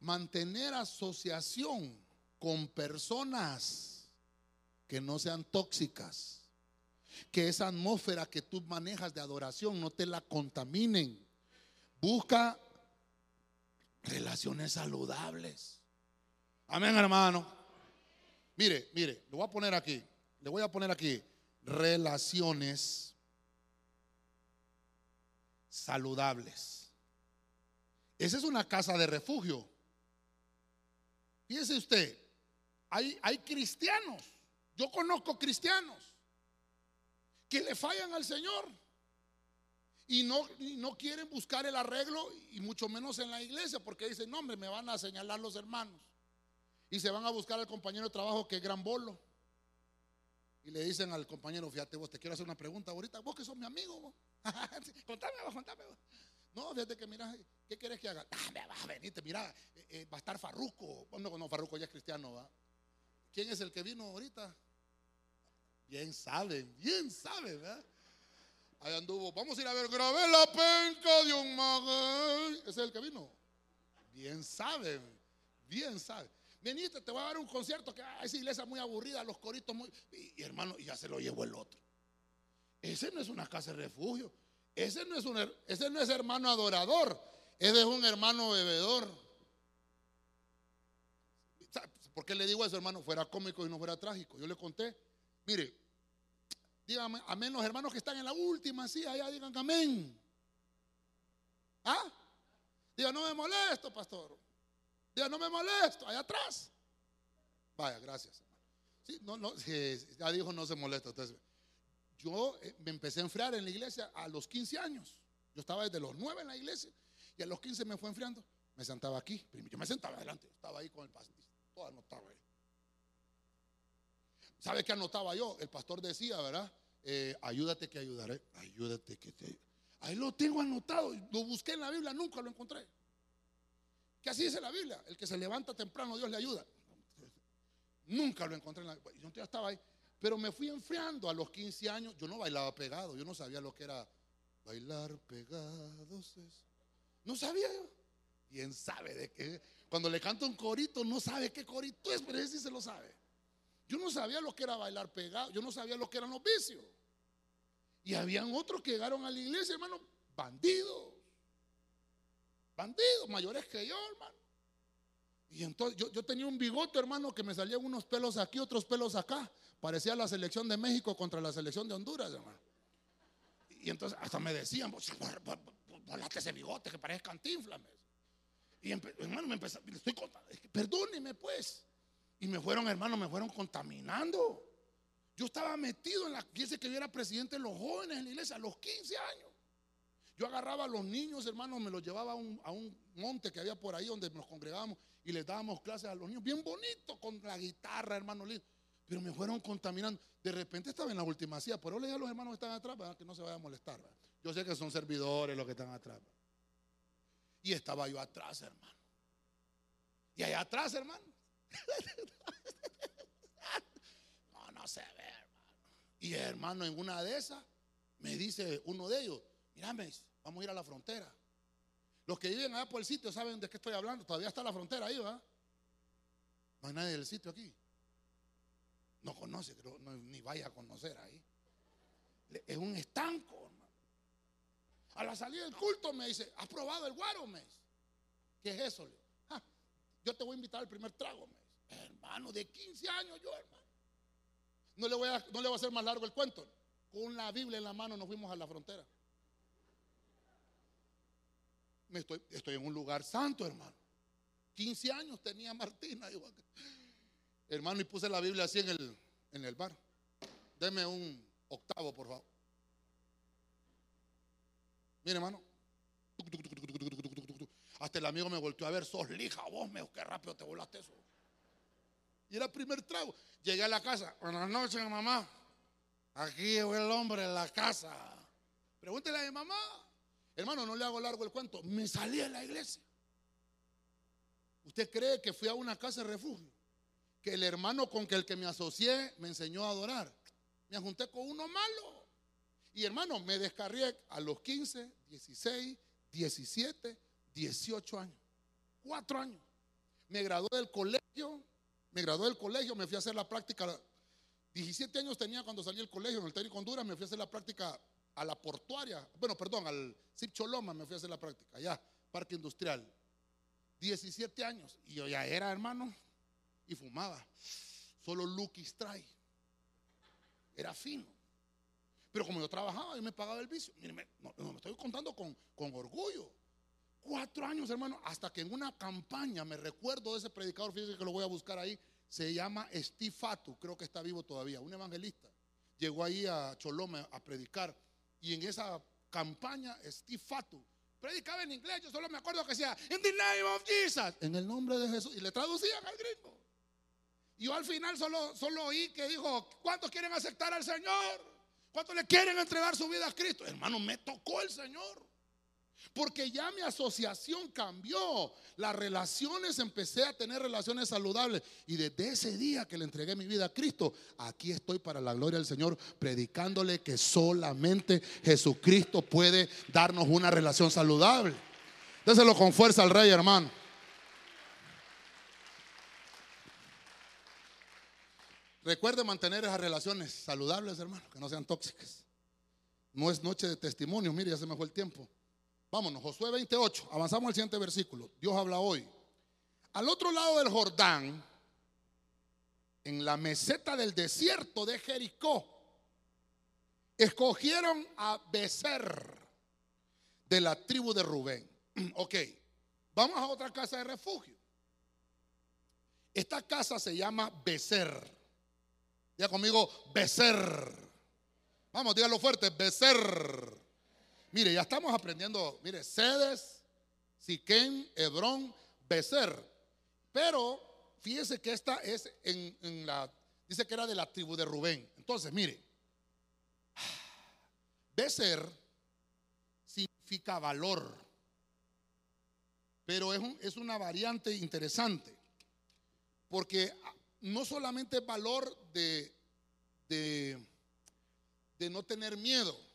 mantener asociación con personas que no sean tóxicas. Que esa atmósfera que tú manejas de adoración no te la contaminen. Busca relaciones saludables. Amén, hermano. Mire, mire, lo voy a poner aquí. Le voy a poner aquí relaciones saludables. Esa es una casa de refugio. Fíjese usted, hay, hay cristianos, yo conozco cristianos que le fallan al Señor y no, no quieren buscar el arreglo y mucho menos en la iglesia porque dicen, no, hombre, me van a señalar los hermanos. Y se van a buscar al compañero de trabajo que es gran bolo y le dicen al compañero, fíjate vos, te quiero hacer una pregunta ahorita, vos que sos mi amigo, contame vos, contame vos. No, fíjate que mira, ¿qué quieres que haga? Ah, me vas a mira, eh, eh, va a estar Farruco. Bueno, no, Farruco ya es cristiano, ¿va? ¿Quién es el que vino ahorita? Bien saben, bien saben, ¿verdad? Ahí anduvo, vamos a ir a ver, grabé la penca de un mago. Ese es el que vino. Bien saben, bien saben. Venite, te voy a dar un concierto que ah, esa iglesia muy aburrida, los coritos muy. Y, hermano, ya se lo llevó el otro. Ese no es una casa de refugio. Ese no es, un, ese no es hermano adorador. Ese es un hermano bebedor. ¿Por qué le digo a hermano? Fuera cómico y no fuera trágico. Yo le conté. Mire, dígame, amén los hermanos que están en la última, sí, allá digan amén. ¿Ah? Diga, no me molesto, pastor. Diga, no me molesto, allá atrás. Vaya, gracias. Sí, no, no, ya dijo, no se molesta. Entonces, yo eh, me empecé a enfriar en la iglesia a los 15 años. Yo estaba desde los 9 en la iglesia y a los 15 me fue enfriando. Me sentaba aquí. Yo me sentaba adelante. Estaba ahí con el pastor. Todo anotaba ahí. ¿Sabe qué anotaba yo? El pastor decía, ¿verdad? Eh, ayúdate que ayudaré. Ayúdate que te Ahí lo tengo anotado. Lo busqué en la Biblia, nunca lo encontré. Que así dice la Biblia, el que se levanta temprano Dios le ayuda. Nunca lo encontré en la Yo ya estaba ahí. Pero me fui enfriando a los 15 años. Yo no bailaba pegado, yo no sabía lo que era bailar pegados. No sabía yo. Bien sabe de qué. Cuando le canta un corito, no sabe qué corito es, pero ese sí se lo sabe. Yo no sabía lo que era bailar pegado, yo no sabía lo que eran los vicios. Y habían otros que llegaron a la iglesia, hermano, bandidos. Bandidos, mayores que yo, hermano. Y entonces yo, yo, tenía un bigote, hermano, que me salían unos pelos aquí, otros pelos acá. Parecía la selección de México contra la selección de Honduras, hermano. Y entonces hasta me decían, volate ese bigote que parece cantinflas. Y hermano, me empezó, estoy contando, perdóneme pues. Y me fueron, hermano, me fueron contaminando. Yo estaba metido en la, fíjese que yo era presidente de los jóvenes en la iglesia a los 15 años. Yo agarraba a los niños, hermano, me los llevaba a un, monte que había por ahí donde nos congregábamos y les dábamos clases a los niños, bien bonito, con la guitarra, hermano Pero me fueron contaminando. De repente estaba en la última silla, pero le dije a los hermanos que están atrás, que no se vayan a molestar. Yo sé que son servidores los que están atrás. Y estaba yo atrás, hermano. Y allá atrás, hermano. no, no se ve, hermano. Y hermano, en una de esas, me dice uno de ellos, mírame, vamos a ir a la frontera. Los que viven allá por el sitio saben de qué estoy hablando. Todavía está la frontera ahí, ¿verdad? No hay nadie del sitio aquí. No conoce, ni vaya a conocer ahí. Es un estanco, hermano. A la salida del culto me dice, ¿has probado el guaro? Me ¿qué es eso? Ah, yo te voy a invitar al primer trago, me Hermano, de 15 años yo, hermano. No le, voy a, no le voy a hacer más largo el cuento. Con la Biblia en la mano nos fuimos a la frontera. Me estoy, estoy en un lugar santo, hermano. 15 años tenía Martina. hermano, y puse la Biblia así en el, en el bar. Deme un octavo, por favor. Mire, hermano. Hasta el amigo me volteó a ver, sos lija vos, me qué rápido te volaste eso. Y era el primer trago. Llegué a la casa. Buenas noches, mamá. Aquí llegó el hombre en la casa. Pregúntele a mi mamá. Hermano, no le hago largo el cuento. Me salí de la iglesia. ¿Usted cree que fui a una casa de refugio? Que el hermano con el que me asocié me enseñó a adorar. Me junté con uno malo. Y hermano, me descarrié a los 15, 16, 17, 18 años. Cuatro años. Me gradué del colegio me gradué del colegio, me fui a hacer la práctica. 17 años tenía cuando salí del colegio en el técnico Honduras, me fui a hacer la práctica a la portuaria, bueno, perdón, al Zip Choloma me fui a hacer la práctica, allá, Parque Industrial. 17 años y yo ya era hermano y fumaba. Solo Lucky Strike. Era fino. Pero como yo trabajaba, yo me pagaba el vicio. Mire, me, me estoy contando con, con orgullo. Cuatro años, hermano, hasta que en una campaña, me recuerdo de ese predicador, fíjense que lo voy a buscar ahí, se llama Steve Fatu, creo que está vivo todavía, un evangelista. Llegó ahí a Choloma a predicar y en esa campaña Steve Fatu predicaba en inglés, yo solo me acuerdo que decía, in the name of Jesus, en el nombre de Jesús, y le traducían al gringo. Y yo al final solo, solo oí que dijo, ¿cuántos quieren aceptar al Señor? ¿Cuántos le quieren entregar su vida a Cristo? Hermano, me tocó el Señor. Porque ya mi asociación cambió. Las relaciones, empecé a tener relaciones saludables. Y desde ese día que le entregué mi vida a Cristo, aquí estoy para la gloria del Señor, predicándole que solamente Jesucristo puede darnos una relación saludable. Déselo con fuerza al rey, hermano. Recuerde mantener esas relaciones saludables, hermano, que no sean tóxicas. No es noche de testimonio, mire, ya se me fue el tiempo. Vámonos, Josué 28, avanzamos al siguiente versículo. Dios habla hoy. Al otro lado del Jordán, en la meseta del desierto de Jericó, escogieron a Becer de la tribu de Rubén. Ok, vamos a otra casa de refugio. Esta casa se llama Becer. Diga conmigo, Becer. Vamos, dígalo fuerte, Becer. Mire, ya estamos aprendiendo, mire, Sedes, Siquén, Hebrón, Becer. Pero fíjese que esta es en, la, dice que era de la tribu de Rubén. Entonces, mire, Becer significa valor, pero es, es una variante interesante, porque no solamente es valor de, de no tener miedo,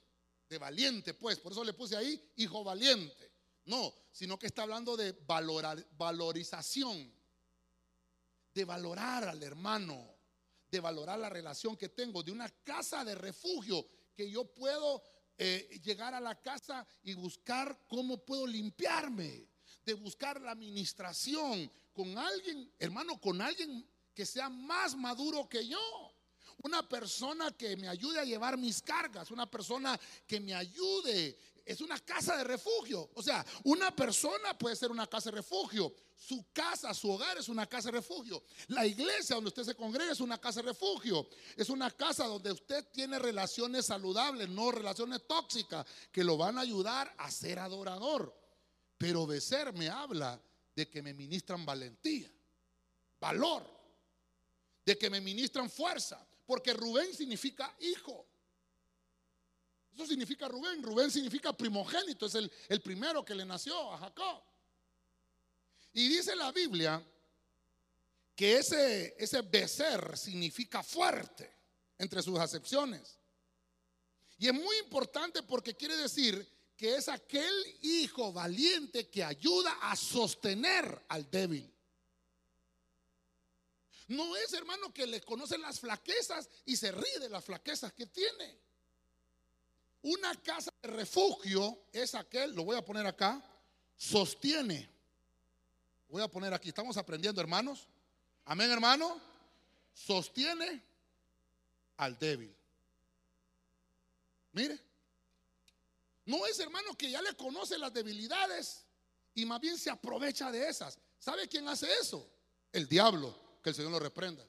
de valiente, pues. Por eso le puse ahí hijo valiente. No, sino que está hablando de valorar, valorización, de valorar al hermano, de valorar la relación que tengo, de una casa de refugio que yo puedo eh, llegar a la casa y buscar cómo puedo limpiarme, de buscar la administración con alguien, hermano, con alguien que sea más maduro que yo. Una persona que me ayude a llevar mis cargas, una persona que me ayude. Es una casa de refugio. O sea, una persona puede ser una casa de refugio. Su casa, su hogar es una casa de refugio. La iglesia donde usted se congrega es una casa de refugio. Es una casa donde usted tiene relaciones saludables, no relaciones tóxicas, que lo van a ayudar a ser adorador. Pero obedecer me habla de que me ministran valentía, valor, de que me ministran fuerza, porque Rubén significa hijo. Eso significa Rubén. Rubén significa primogénito, es el, el primero que le nació a Jacob. Y dice la Biblia que ese, ese becer significa fuerte entre sus acepciones. Y es muy importante porque quiere decir que es aquel hijo valiente que ayuda a sostener al débil. No es, hermano, que le conocen las flaquezas y se ríe de las flaquezas que tiene. Una casa de refugio es aquel, lo voy a poner acá, sostiene. Voy a poner aquí, estamos aprendiendo, hermanos. Amén, hermano. Sostiene al débil. Mire, no es, hermano, que ya le conoce las debilidades y más bien se aprovecha de esas. ¿Sabe quién hace eso? El diablo que el Señor lo reprenda.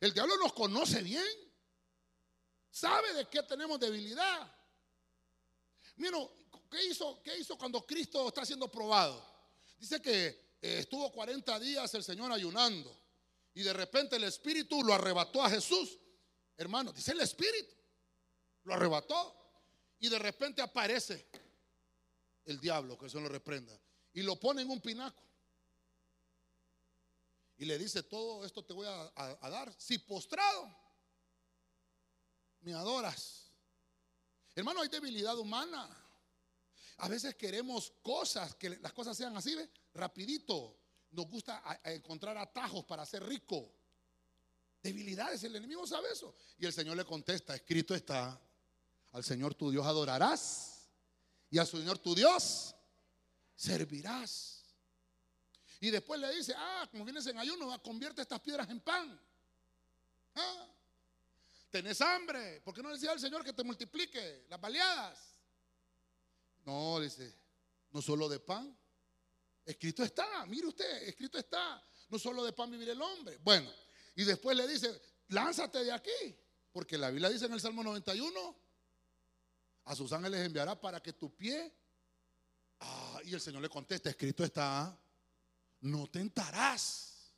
El diablo nos conoce bien. Sabe de qué tenemos debilidad. Mira, ¿qué hizo, ¿qué hizo cuando Cristo está siendo probado? Dice que eh, estuvo 40 días el Señor ayunando y de repente el Espíritu lo arrebató a Jesús. Hermano, dice el Espíritu, lo arrebató y de repente aparece el diablo, que el Señor lo reprenda, y lo pone en un pináculo y le dice, todo esto te voy a, dar. Si postrado, me adoras. Hermano, hay debilidad humana. A veces queremos cosas, que las cosas sean así, ¿ve? rapidito. Nos gusta encontrar atajos para ser rico. Debilidades, el enemigo sabe eso. Y el Señor le contesta, escrito está, al Señor tu Dios adorarás y al Señor tu Dios servirás. Y después le dice, ah, como vienes en ayuno, convierte estas piedras en pan. ¿Ah? Tenés hambre. ¿Por qué no le decía al Señor que te multiplique las baleadas? No, dice, no solo de pan. Escrito está, mire usted, escrito está. No solo de pan vivir el hombre. Bueno, y después le dice, lánzate de aquí. Porque la Biblia dice en el Salmo 91, a sus ángeles enviará para que tu pie... Ah, y el Señor le contesta, escrito está, no tentarás.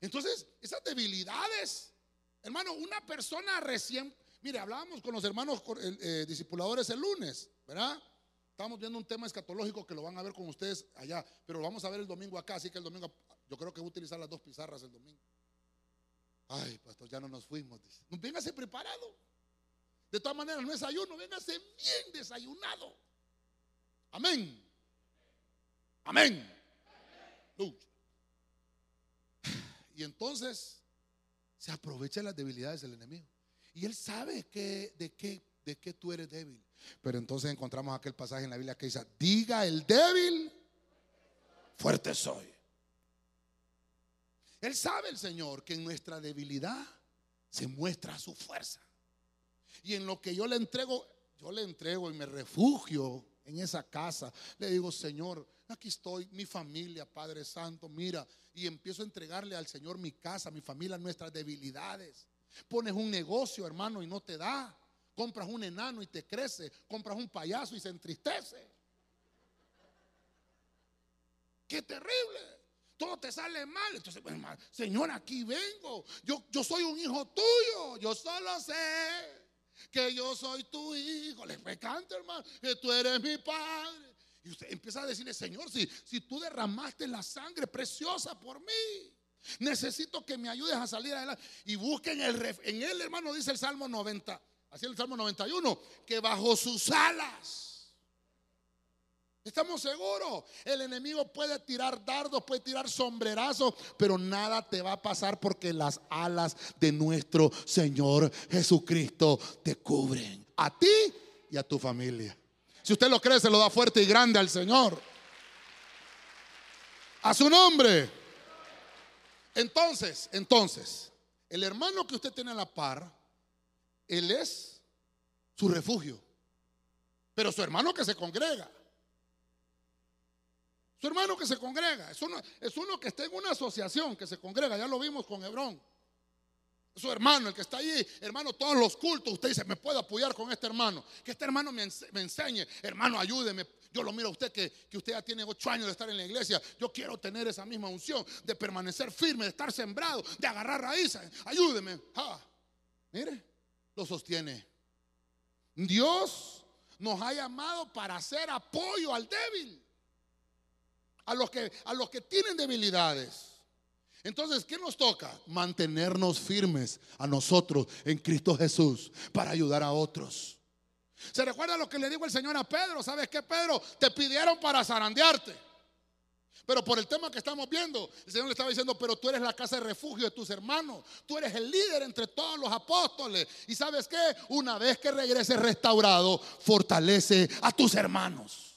Entonces, esas debilidades, hermano, una persona recién, mire, hablábamos con los hermanos eh, discipuladores el lunes, ¿verdad? Estamos viendo un tema escatológico que lo van a ver con ustedes allá, pero lo vamos a ver el domingo acá, así que el domingo, yo creo que voy a utilizar las dos pizarras el domingo. Ay, pastor, ya no nos fuimos, dice. Véngase preparado. De todas maneras, no es ayuno, véngase bien desayunado. Amén. Amén. Y entonces se aprovecha las debilidades del enemigo. Y él sabe que, de, qué, de qué tú eres débil. Pero entonces encontramos aquel pasaje en la Biblia que dice, diga el débil, fuerte soy. Él sabe el Señor que en nuestra debilidad se muestra su fuerza. Y en lo que yo le entrego, yo le entrego y me refugio en esa casa. Le digo, Señor, aquí estoy, mi familia, Padre Santo, mira, y empiezo a entregarle al Señor mi casa, mi familia, nuestras debilidades. Pones un negocio, hermano, y no te da. Compras un enano y te crece. Compras un payaso y se entristece. Qué terrible. Todo te sale mal. Entonces, Señor, aquí vengo. Yo, yo soy un hijo tuyo. Yo solo sé que yo soy tu hijo. Le canta, hermano, que tú eres mi padre. Y usted empieza a decirle, Señor, si, si tú derramaste la sangre preciosa por mí, necesito que me ayudes a salir adelante. Y busquen el, en él, hermano, dice el Salmo 90, así el Salmo 91, que bajo sus alas Estamos seguros. El enemigo puede tirar dardos, puede tirar sombrerazos, pero nada te va a pasar porque las alas de nuestro Señor Jesucristo te cubren. A ti y a tu familia. Si usted lo cree, se lo da fuerte y grande al Señor. A su nombre. Entonces, entonces, el hermano que usted tiene a la par, él es su refugio. Pero su hermano que se congrega. Su hermano que se congrega. Es uno, es uno que está en una asociación que se congrega. Ya lo vimos con Hebrón. Su hermano, el que está allí, hermano, todos los cultos, usted dice, me puede apoyar con este hermano. Que este hermano me, enseñe. Hermano, ayúdeme. Yo lo miro a usted que, que, usted ya tiene ocho años de estar en la iglesia. Yo quiero tener esa misma unción de permanecer firme, de estar sembrado, de agarrar raíces. Ayúdeme. mire, lo sostiene. Dios nos ha llamado para hacer apoyo al débil a los que, a los que tienen debilidades. Entonces, ¿qué nos toca? Mantenernos firmes a nosotros en Cristo Jesús para ayudar a otros. ¿Se recuerda lo que le dijo el Señor a Pedro? ¿Sabes qué, Pedro? Te pidieron para zarandearte. Pero por el tema que estamos viendo, el Señor le estaba diciendo, pero tú eres la casa de refugio de tus hermanos. Tú eres el líder entre todos los apóstoles. Y sabes qué? Una vez que regreses restaurado, fortalece a tus hermanos.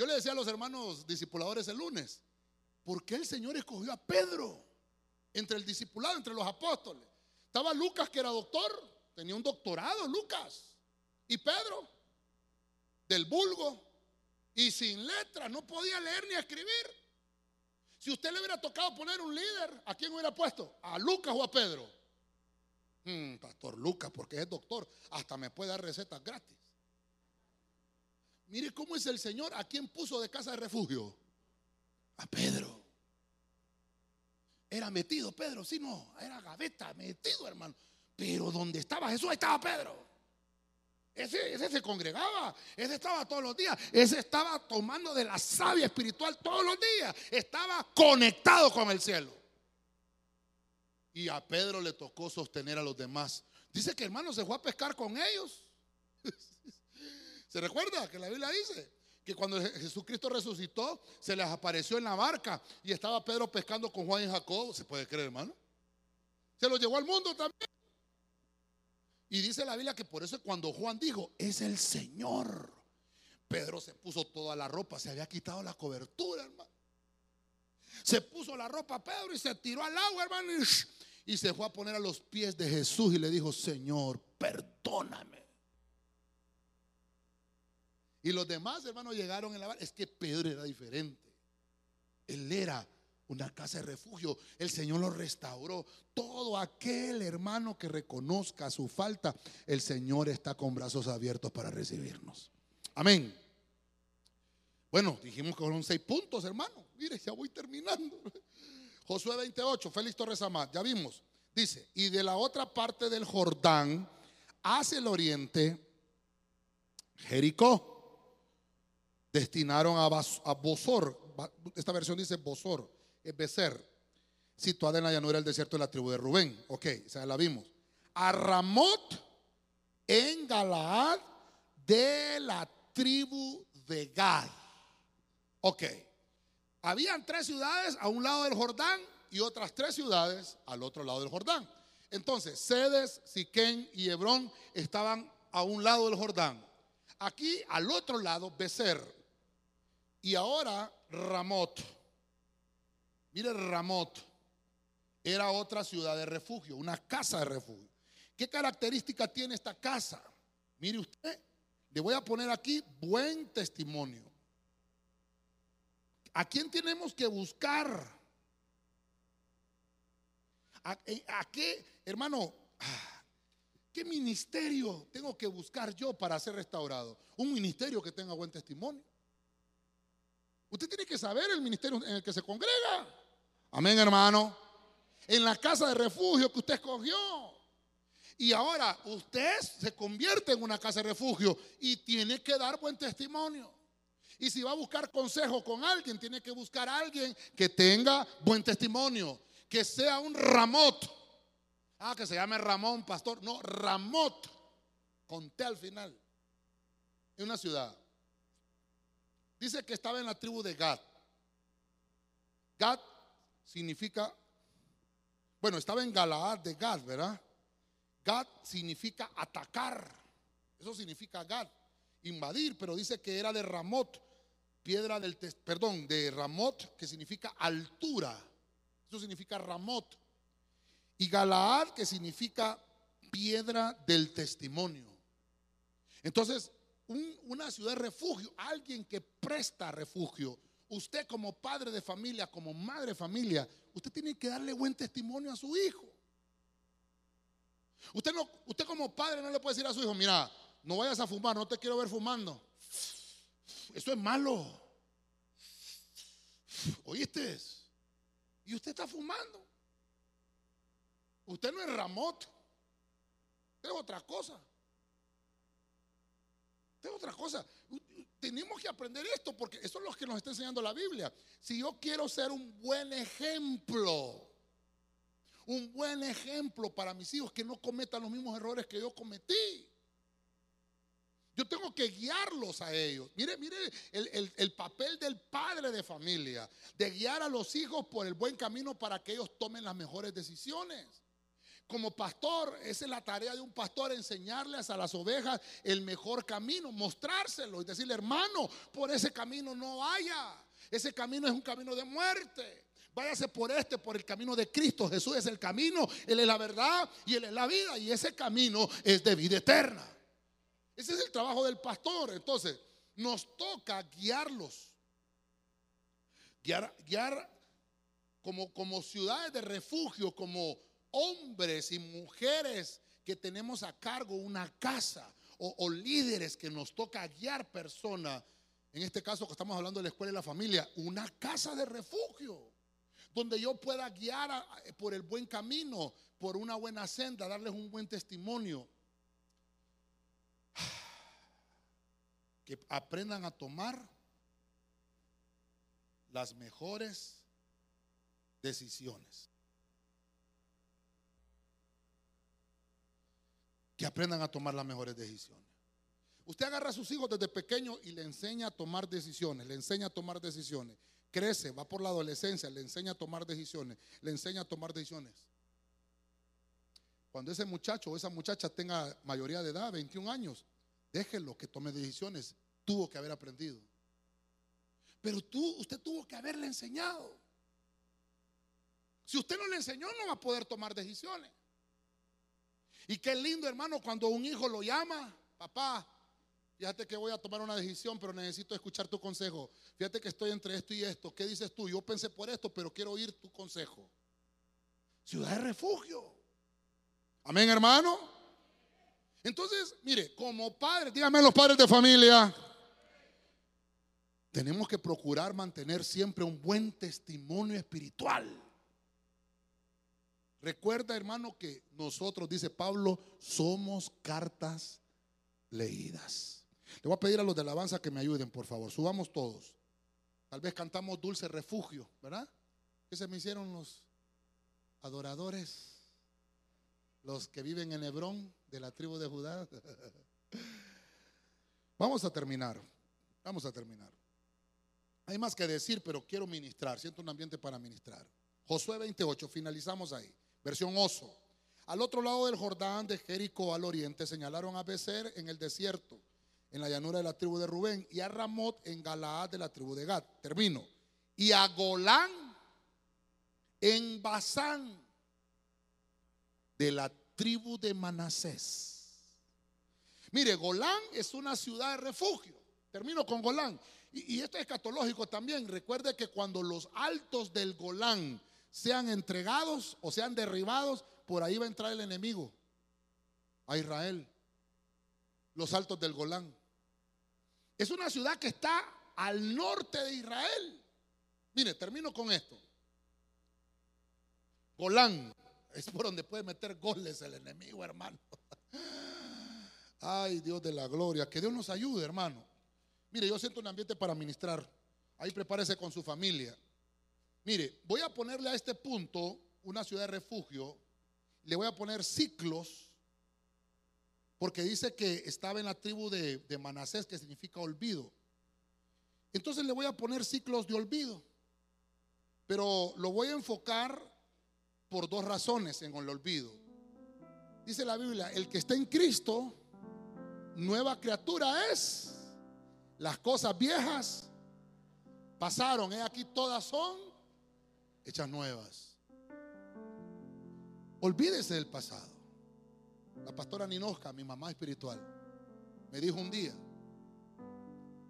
Yo le decía a los hermanos discipuladores el lunes, ¿por qué el Señor escogió a Pedro entre el discipulado, entre los apóstoles? Estaba Lucas que era doctor, tenía un doctorado Lucas. Y Pedro, del vulgo, y sin letra, no podía leer ni escribir. Si usted le hubiera tocado poner un líder, ¿a quién hubiera puesto? ¿A Lucas o a Pedro? Hmm, pastor Lucas, porque es doctor, hasta me puede dar recetas gratis. Mire cómo es el Señor. ¿A quién puso de casa de refugio? A Pedro. Era metido Pedro, sí, no, era gaveta, metido hermano. Pero donde estaba Jesús, ahí estaba Pedro. Ese, ese, se congregaba, ese estaba todos los días, ese estaba tomando de la savia espiritual todos los días, estaba conectado con el cielo. Y a Pedro le tocó sostener a los demás. Dice que hermano se fue a pescar con ellos. ¿Se recuerda que la Biblia dice? Que cuando Jesucristo resucitó, se les apareció en la barca y estaba Pedro pescando con Juan y Jacob. ¿Se puede creer, hermano? Se lo llevó al mundo también. Y dice la Biblia que por eso cuando Juan dijo, es el Señor, Pedro se puso toda la ropa, se había quitado la cobertura, hermano. Se puso la ropa Pedro y se tiró al agua, hermano, y se fue a poner a los pies de Jesús y le dijo, Señor, perdóname. Y los demás hermanos llegaron en la barca. Es que Pedro era diferente. Él era una casa de refugio. El Señor lo restauró. Todo aquel hermano que reconozca su falta, el Señor está con brazos abiertos para recibirnos. Amén. Bueno, dijimos que fueron seis puntos, hermano. Mire, ya voy terminando. Josué 28, Félix Torres Amat, ya vimos. Dice, y de la otra parte del Jordán, hacia el oriente, Jericó destinaron a, Bosor, esta versión dice Bosor, es situada en la llanura del desierto de la tribu de Rubén. Ok, o la vimos. A Ramot en Galaad de la tribu de Gad. Ok, habían tres ciudades a un lado del Jordán y otras tres ciudades al otro lado del Jordán. Entonces, Sedes, Siquén y Hebrón estaban a un lado del Jordán. Aquí al otro lado, Becer, y ahora Ramot. Mire, Ramot era otra ciudad de refugio, una casa de refugio. ¿Qué característica tiene esta casa? Mire usted, le voy a poner aquí buen testimonio. ¿A quién tenemos que buscar? ¿A, eh, qué, hermano? Ah, ¿Qué ministerio tengo que buscar yo para ser restaurado? Un ministerio que tenga buen testimonio. Usted tiene que saber el ministerio en el que se congrega. Amén, hermano. En la casa de refugio que usted escogió. Y ahora usted se convierte en una casa de refugio y tiene que dar buen testimonio. Y si va a buscar consejo con alguien, tiene que buscar a alguien que tenga buen testimonio, que sea un ramot. Ah, que se llame Ramón, pastor. No, ramot, con T al final. En una ciudad. Dice que estaba en la tribu de Gad. Gad significa, bueno, estaba en Galaad de Gad, ¿verdad? Gad significa atacar. Eso significa Gad, invadir, pero dice que era de Ramot, piedra del, perdón, de Ramot, que significa altura. Eso significa Ramot. Y Galaad, que significa piedra del testimonio. Entonces, una ciudad de refugio, alguien que presta refugio. Usted como padre de familia, como madre de familia, usted tiene que darle buen testimonio a su hijo. Usted, no, usted como padre no le puede decir a su hijo, mira, no vayas a fumar, no te quiero ver fumando. Eso es malo. ¿Oíste? Y usted está fumando. Usted no es Ramot. Es otra cosa. Es otra cosa. Tenemos que aprender esto porque eso es lo que nos está enseñando la Biblia. Si yo quiero ser un buen ejemplo, un buen ejemplo para mis hijos que no cometan los mismos errores que yo cometí. Yo tengo que guiarlos a ellos. Mire, mire el, el, papel del padre de familia, de guiar a los hijos por el buen camino para que ellos tomen las mejores decisiones. Como pastor, esa es la tarea de un pastor, enseñarles a las ovejas el mejor camino, mostrárselo y decirle, hermano, por ese camino no vaya. Ese camino es un camino de muerte. Váyase por este, por el camino de Cristo. Jesús es el camino, Él es la verdad y Él es la vida. Y ese camino es de vida eterna. Ese es el trabajo del pastor. Entonces, nos toca guiarlos. Guiar, guiar como, como ciudades de refugio, como hombres y mujeres que tenemos a cargo una casa o, líderes que nos toca guiar personas, en este caso que estamos hablando de la escuela y la familia, una casa de refugio, donde yo pueda guiar por el buen camino, por una buena senda, darles un buen testimonio. Que aprendan a tomar las mejores decisiones. Que aprendan a tomar las mejores decisiones. Usted agarra a sus hijos desde pequeño y le enseña a tomar decisiones, le enseña a tomar decisiones. Crece, va por la adolescencia, le enseña a tomar decisiones, le enseña a tomar decisiones. Cuando ese muchacho o esa muchacha tenga mayoría de edad, 21 años, déjelo que tome decisiones. Tuvo que haber aprendido. Pero tú, usted tuvo que haberle enseñado. Si usted no le enseñó, no va a poder tomar decisiones. Y qué lindo, hermano, cuando un hijo lo llama, papá, fíjate que voy a tomar una decisión, pero necesito escuchar tu consejo. Fíjate que estoy entre esto y esto. ¿Qué dices tú? Yo pensé por esto, pero quiero oír tu consejo. Ciudad de refugio. Amén, hermano. Entonces, mire, como padres, díganme los padres de familia, tenemos que procurar mantener siempre un buen testimonio espiritual. Recuerda, hermano, que nosotros, dice Pablo, somos cartas leídas. Le voy a pedir a los de alabanza que me ayuden, por favor. Subamos todos. Tal vez cantamos Dulce Refugio, ¿verdad? ¿Qué se me hicieron los adoradores? Los que viven en Hebrón, de la tribu de Judá. Vamos a terminar. Vamos a terminar. Hay más que decir, pero quiero ministrar. Siento un ambiente para ministrar. Josué 28, finalizamos ahí. Versión oso. Al otro lado del Jordán, de Jericó al oriente, señalaron a Becer en el desierto, en la llanura de la tribu de Rubén, y a Ramot en Galaad de la tribu de Gad. Termino. Y a Golán en Basán de la tribu de Manasés. Mire, Golán es una ciudad de refugio. Termino con Golán. Y, esto es escatológico también. Recuerde que cuando los altos del Golán sean entregados o sean derribados, por ahí va a entrar el enemigo a Israel. Los altos del Golán. Es una ciudad que está al norte de Israel. Mire, termino con esto. Golán es por donde puede meter goles el enemigo, hermano. Ay, Dios de la gloria. Que Dios nos ayude, hermano. Mire, yo siento un ambiente para ministrar. Ahí prepárese con su familia. Mire, voy a ponerle a este punto una ciudad de refugio, le voy a poner ciclos, porque dice que estaba en la tribu de, Manasés, que significa olvido. Entonces le voy a poner ciclos de olvido. Pero lo voy a enfocar por dos razones en el olvido. Dice la Biblia, el que está en Cristo, nueva criatura es. Las cosas viejas pasaron, he aquí todas son hechas nuevas. Olvídese del pasado. La pastora Ninoska, mi mamá espiritual, me dijo un día,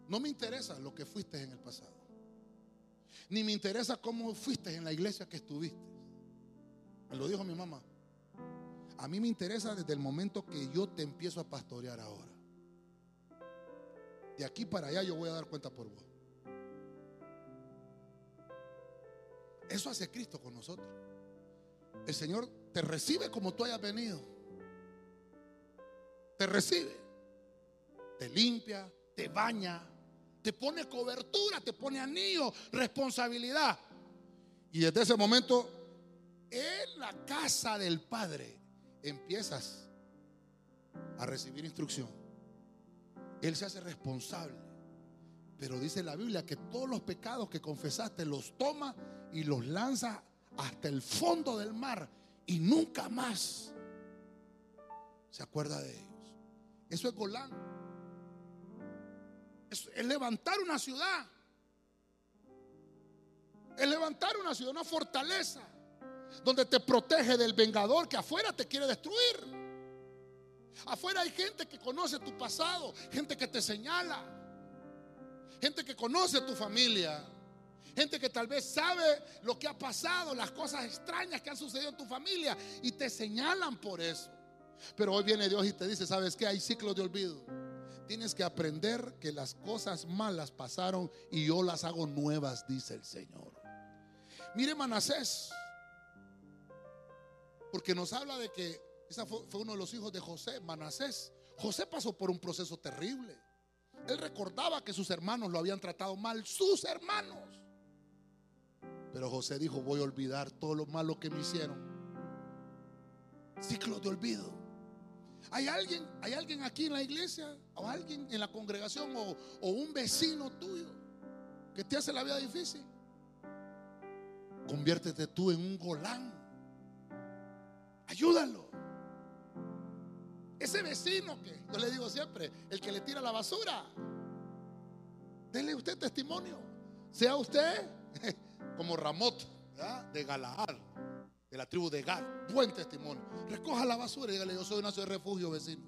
no me interesa lo que fuiste en el pasado. Ni me interesa cómo fuiste en la iglesia que estuviste. Me lo dijo mi mamá. A mí me interesa desde el momento que yo te empiezo a pastorear ahora. De aquí para allá yo voy a dar cuenta por vos. Eso hace Cristo con nosotros. El Señor te recibe como tú hayas venido. Te recibe. Te limpia, te baña, te pone cobertura, te pone anillo, responsabilidad. Y desde ese momento, en la casa del Padre, empiezas a recibir instrucción. Él se hace responsable. Pero dice la Biblia que todos los pecados que confesaste los toma y los lanza hasta el fondo del mar y nunca más se acuerda de ellos. Eso es Golán. Es, levantar una ciudad. Es levantar una ciudad, una fortaleza, donde te protege del vengador que afuera te quiere destruir. Afuera hay gente que conoce tu pasado, gente que te señala, gente que conoce tu familia, gente que tal vez sabe lo que ha pasado, las cosas extrañas que han sucedido en tu familia y te señalan por eso. Pero hoy viene Dios y te dice, ¿sabes qué? Hay ciclos de olvido. Tienes que aprender que las cosas malas pasaron y yo las hago nuevas, dice el Señor. Mire Manasés, porque nos habla de que ese fue, fue uno de los hijos de José, Manasés. José pasó por un proceso terrible. Él recordaba que sus hermanos lo habían tratado mal, sus hermanos. Pero José dijo, voy a olvidar todo lo malo que me hicieron. Ciclo de olvido. ¿Hay alguien, ¿Hay alguien aquí en la iglesia o alguien en la congregación o, un vecino tuyo que te hace la vida difícil? Conviértete tú en un golán. Ayúdalo. Ese vecino que yo le digo siempre, el que le tira la basura, Dele usted testimonio. Sea usted como Ramot de Galaad de la tribu de Gad. Buen testimonio. Recoja la basura y dígale, yo soy una ciudad de refugio, vecino.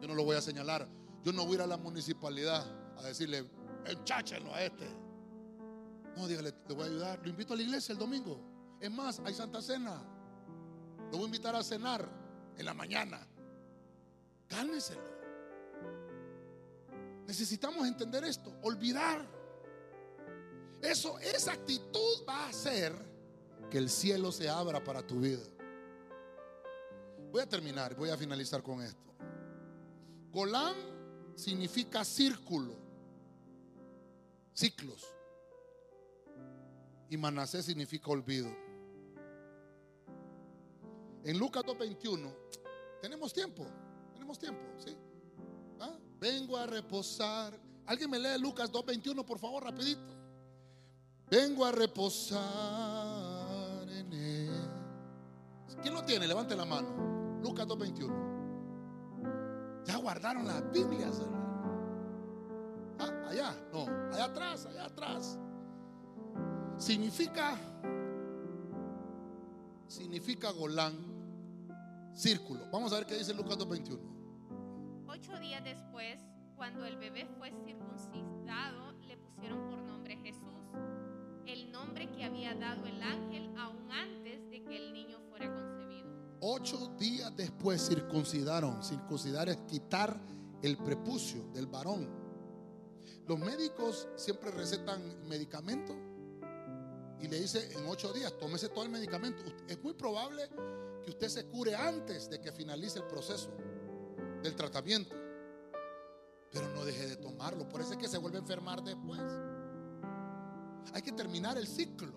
Yo no lo voy a señalar. Yo no voy a ir a la municipalidad a decirle, encháchenlo a este. No, dígale, te voy a ayudar. Lo invito a la iglesia el domingo. Es más, hay Santa Cena. Lo voy a invitar a cenar en la mañana. Cálmeselo. Necesitamos entender esto. Olvidar. Eso, esa actitud va a hacer que el cielo se abra para tu vida. Voy a terminar, voy a finalizar con esto. Golán significa círculo, ciclos. Y Manasés significa olvido. En Lucas 2.21, tenemos tiempo, tenemos tiempo, ¿sí? ¿Ah? Vengo a reposar. ¿Alguien me lee Lucas 2.21, por favor, rapidito? Vengo a reposar ¿Quién lo tiene? Levante la mano. Lucas 2.21. Ya guardaron las Biblias, Ah, allá, no, allá atrás, allá atrás. Significa, significa Golán, círculo. Vamos a ver qué dice Lucas 2.21. Ocho días después, cuando el bebé fue circuncidado, le pusieron por que había dado el ángel aún antes de que el niño fuera concebido. Ocho días después circuncidaron. Circuncidar es quitar el prepucio del varón. Los médicos siempre recetan medicamento y le dice en ocho días, tómese todo el medicamento. Es muy probable que usted se cure antes de que finalice el proceso del tratamiento. Pero no deje de tomarlo. Por eso es que se vuelve a enfermar después. Hay que terminar el ciclo.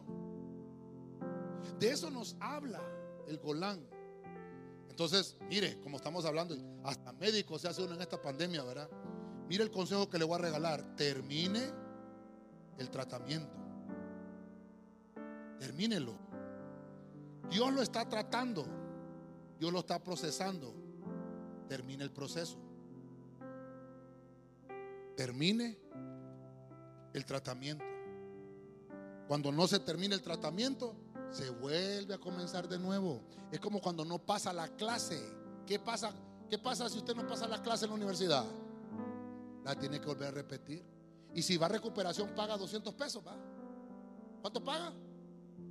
De eso nos habla el Golán. Entonces, mire, como estamos hablando, hasta médicos se hace uno en esta pandemia, ¿verdad? Mire el consejo que le voy a regalar. Termine el tratamiento. Termínelo. Dios lo está tratando. Dios lo está procesando. Termine el proceso. Termine el tratamiento. Cuando no se termine el tratamiento, se vuelve a comenzar de nuevo. Es como cuando no pasa la clase. ¿Qué pasa? ¿Qué pasa si usted no pasa la clase en la universidad? La tiene que volver a repetir. Y si va a recuperación, paga 200 pesos. ¿va? ¿Cuánto paga?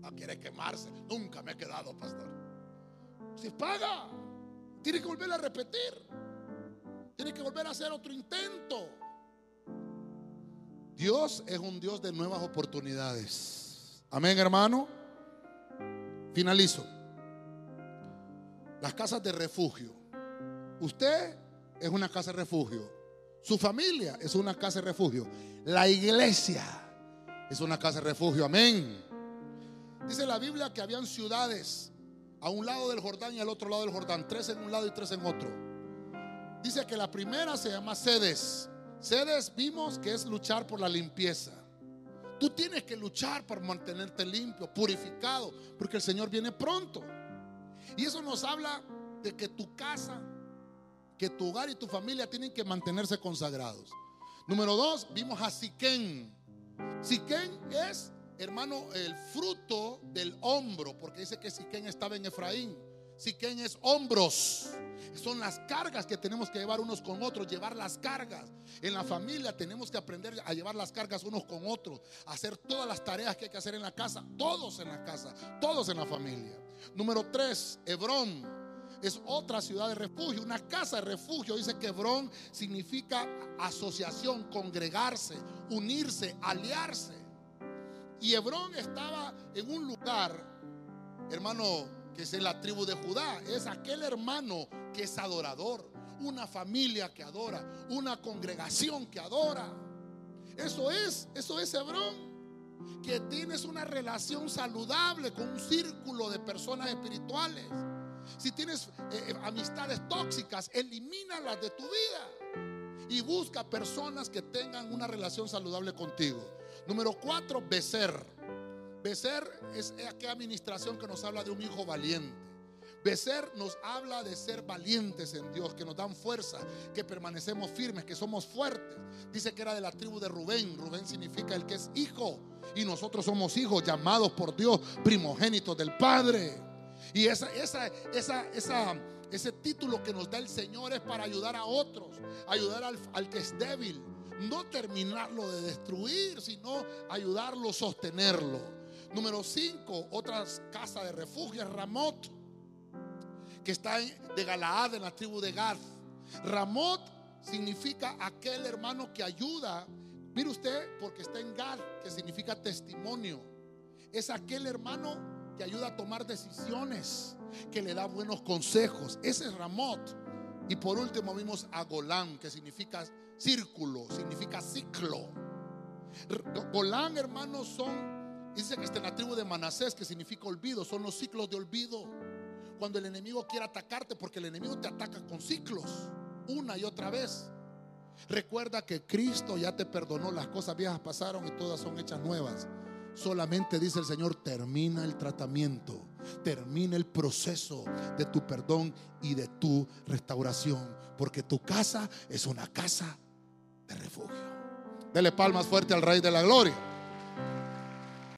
Ah, quiere quemarse. Nunca me he quedado, pastor. Si paga, tiene que volver a repetir. Tiene que volver a hacer otro intento. Dios es un Dios de nuevas oportunidades. Amén, hermano. Finalizo. Las casas de refugio. Usted es una casa de refugio. Su familia es una casa de refugio. La iglesia es una casa de refugio. Amén. Dice la Biblia que habían ciudades a un lado del Jordán y al otro lado del Jordán. Tres en un lado y tres en otro. Dice que la primera se llama sedes. Sedes vimos que es luchar por la limpieza. Tú tienes que luchar por mantenerte limpio, purificado, porque el Señor viene pronto. Y eso nos habla de que tu casa, que tu hogar y tu familia tienen que mantenerse consagrados. Número dos, vimos a Siquén. Siquén es, hermano, el fruto del hombro, porque dice que Siquén estaba en Efraín. Siquén es hombros. Son las cargas que tenemos que llevar unos con otros, llevar las cargas. En la familia tenemos que aprender a llevar las cargas unos con otros, hacer todas las tareas que hay que hacer en la casa, todos en la casa, todos en la familia. Número tres, Hebrón es otra ciudad de refugio, una casa de refugio. Dice que Hebrón significa asociación, congregarse, unirse, aliarse. Y Hebrón estaba en un lugar, hermano, es en la tribu de Judá. Es aquel hermano que es adorador, una familia que adora, una congregación que adora. Eso es, eso es Hebrón. Que tienes una relación saludable con un círculo de personas espirituales. Si tienes eh, eh, amistades tóxicas, elimínalas de tu vida. Y busca personas que tengan una relación saludable contigo. Número cuatro, becer. Becer es aquella administración que nos habla de un hijo valiente. Becer nos habla de ser valientes en Dios, que nos dan fuerza, que permanecemos firmes, que somos fuertes. Dice que era de la tribu de Rubén. Rubén significa el que es hijo. Y nosotros somos hijos llamados por Dios, primogénitos del Padre. Y esa, esa, esa, esa, ese título que nos da el Señor es para ayudar a otros, ayudar al, al que es débil. No terminarlo de destruir, sino ayudarlo, sostenerlo. Número 5, otra casa de refugio, Ramot, que está de Galaad, en la tribu de Gad. Ramot significa aquel hermano que ayuda. Mire usted, porque está en Gad, que significa testimonio. Es aquel hermano que ayuda a tomar decisiones, que le da buenos consejos. Ese es Ramot. Y por último vimos a Golán, que significa círculo, significa ciclo. Golán, hermanos, son Dice que está en la tribu de Manasés, que significa olvido. Son los ciclos de olvido. Cuando el enemigo quiere atacarte, porque el enemigo te ataca con ciclos, una y otra vez. Recuerda que Cristo ya te perdonó, las cosas viejas pasaron y todas son hechas nuevas. Solamente dice el Señor, termina el tratamiento, termina el proceso de tu perdón y de tu restauración, porque tu casa es una casa de refugio. Dele palmas fuerte al Rey de la Gloria.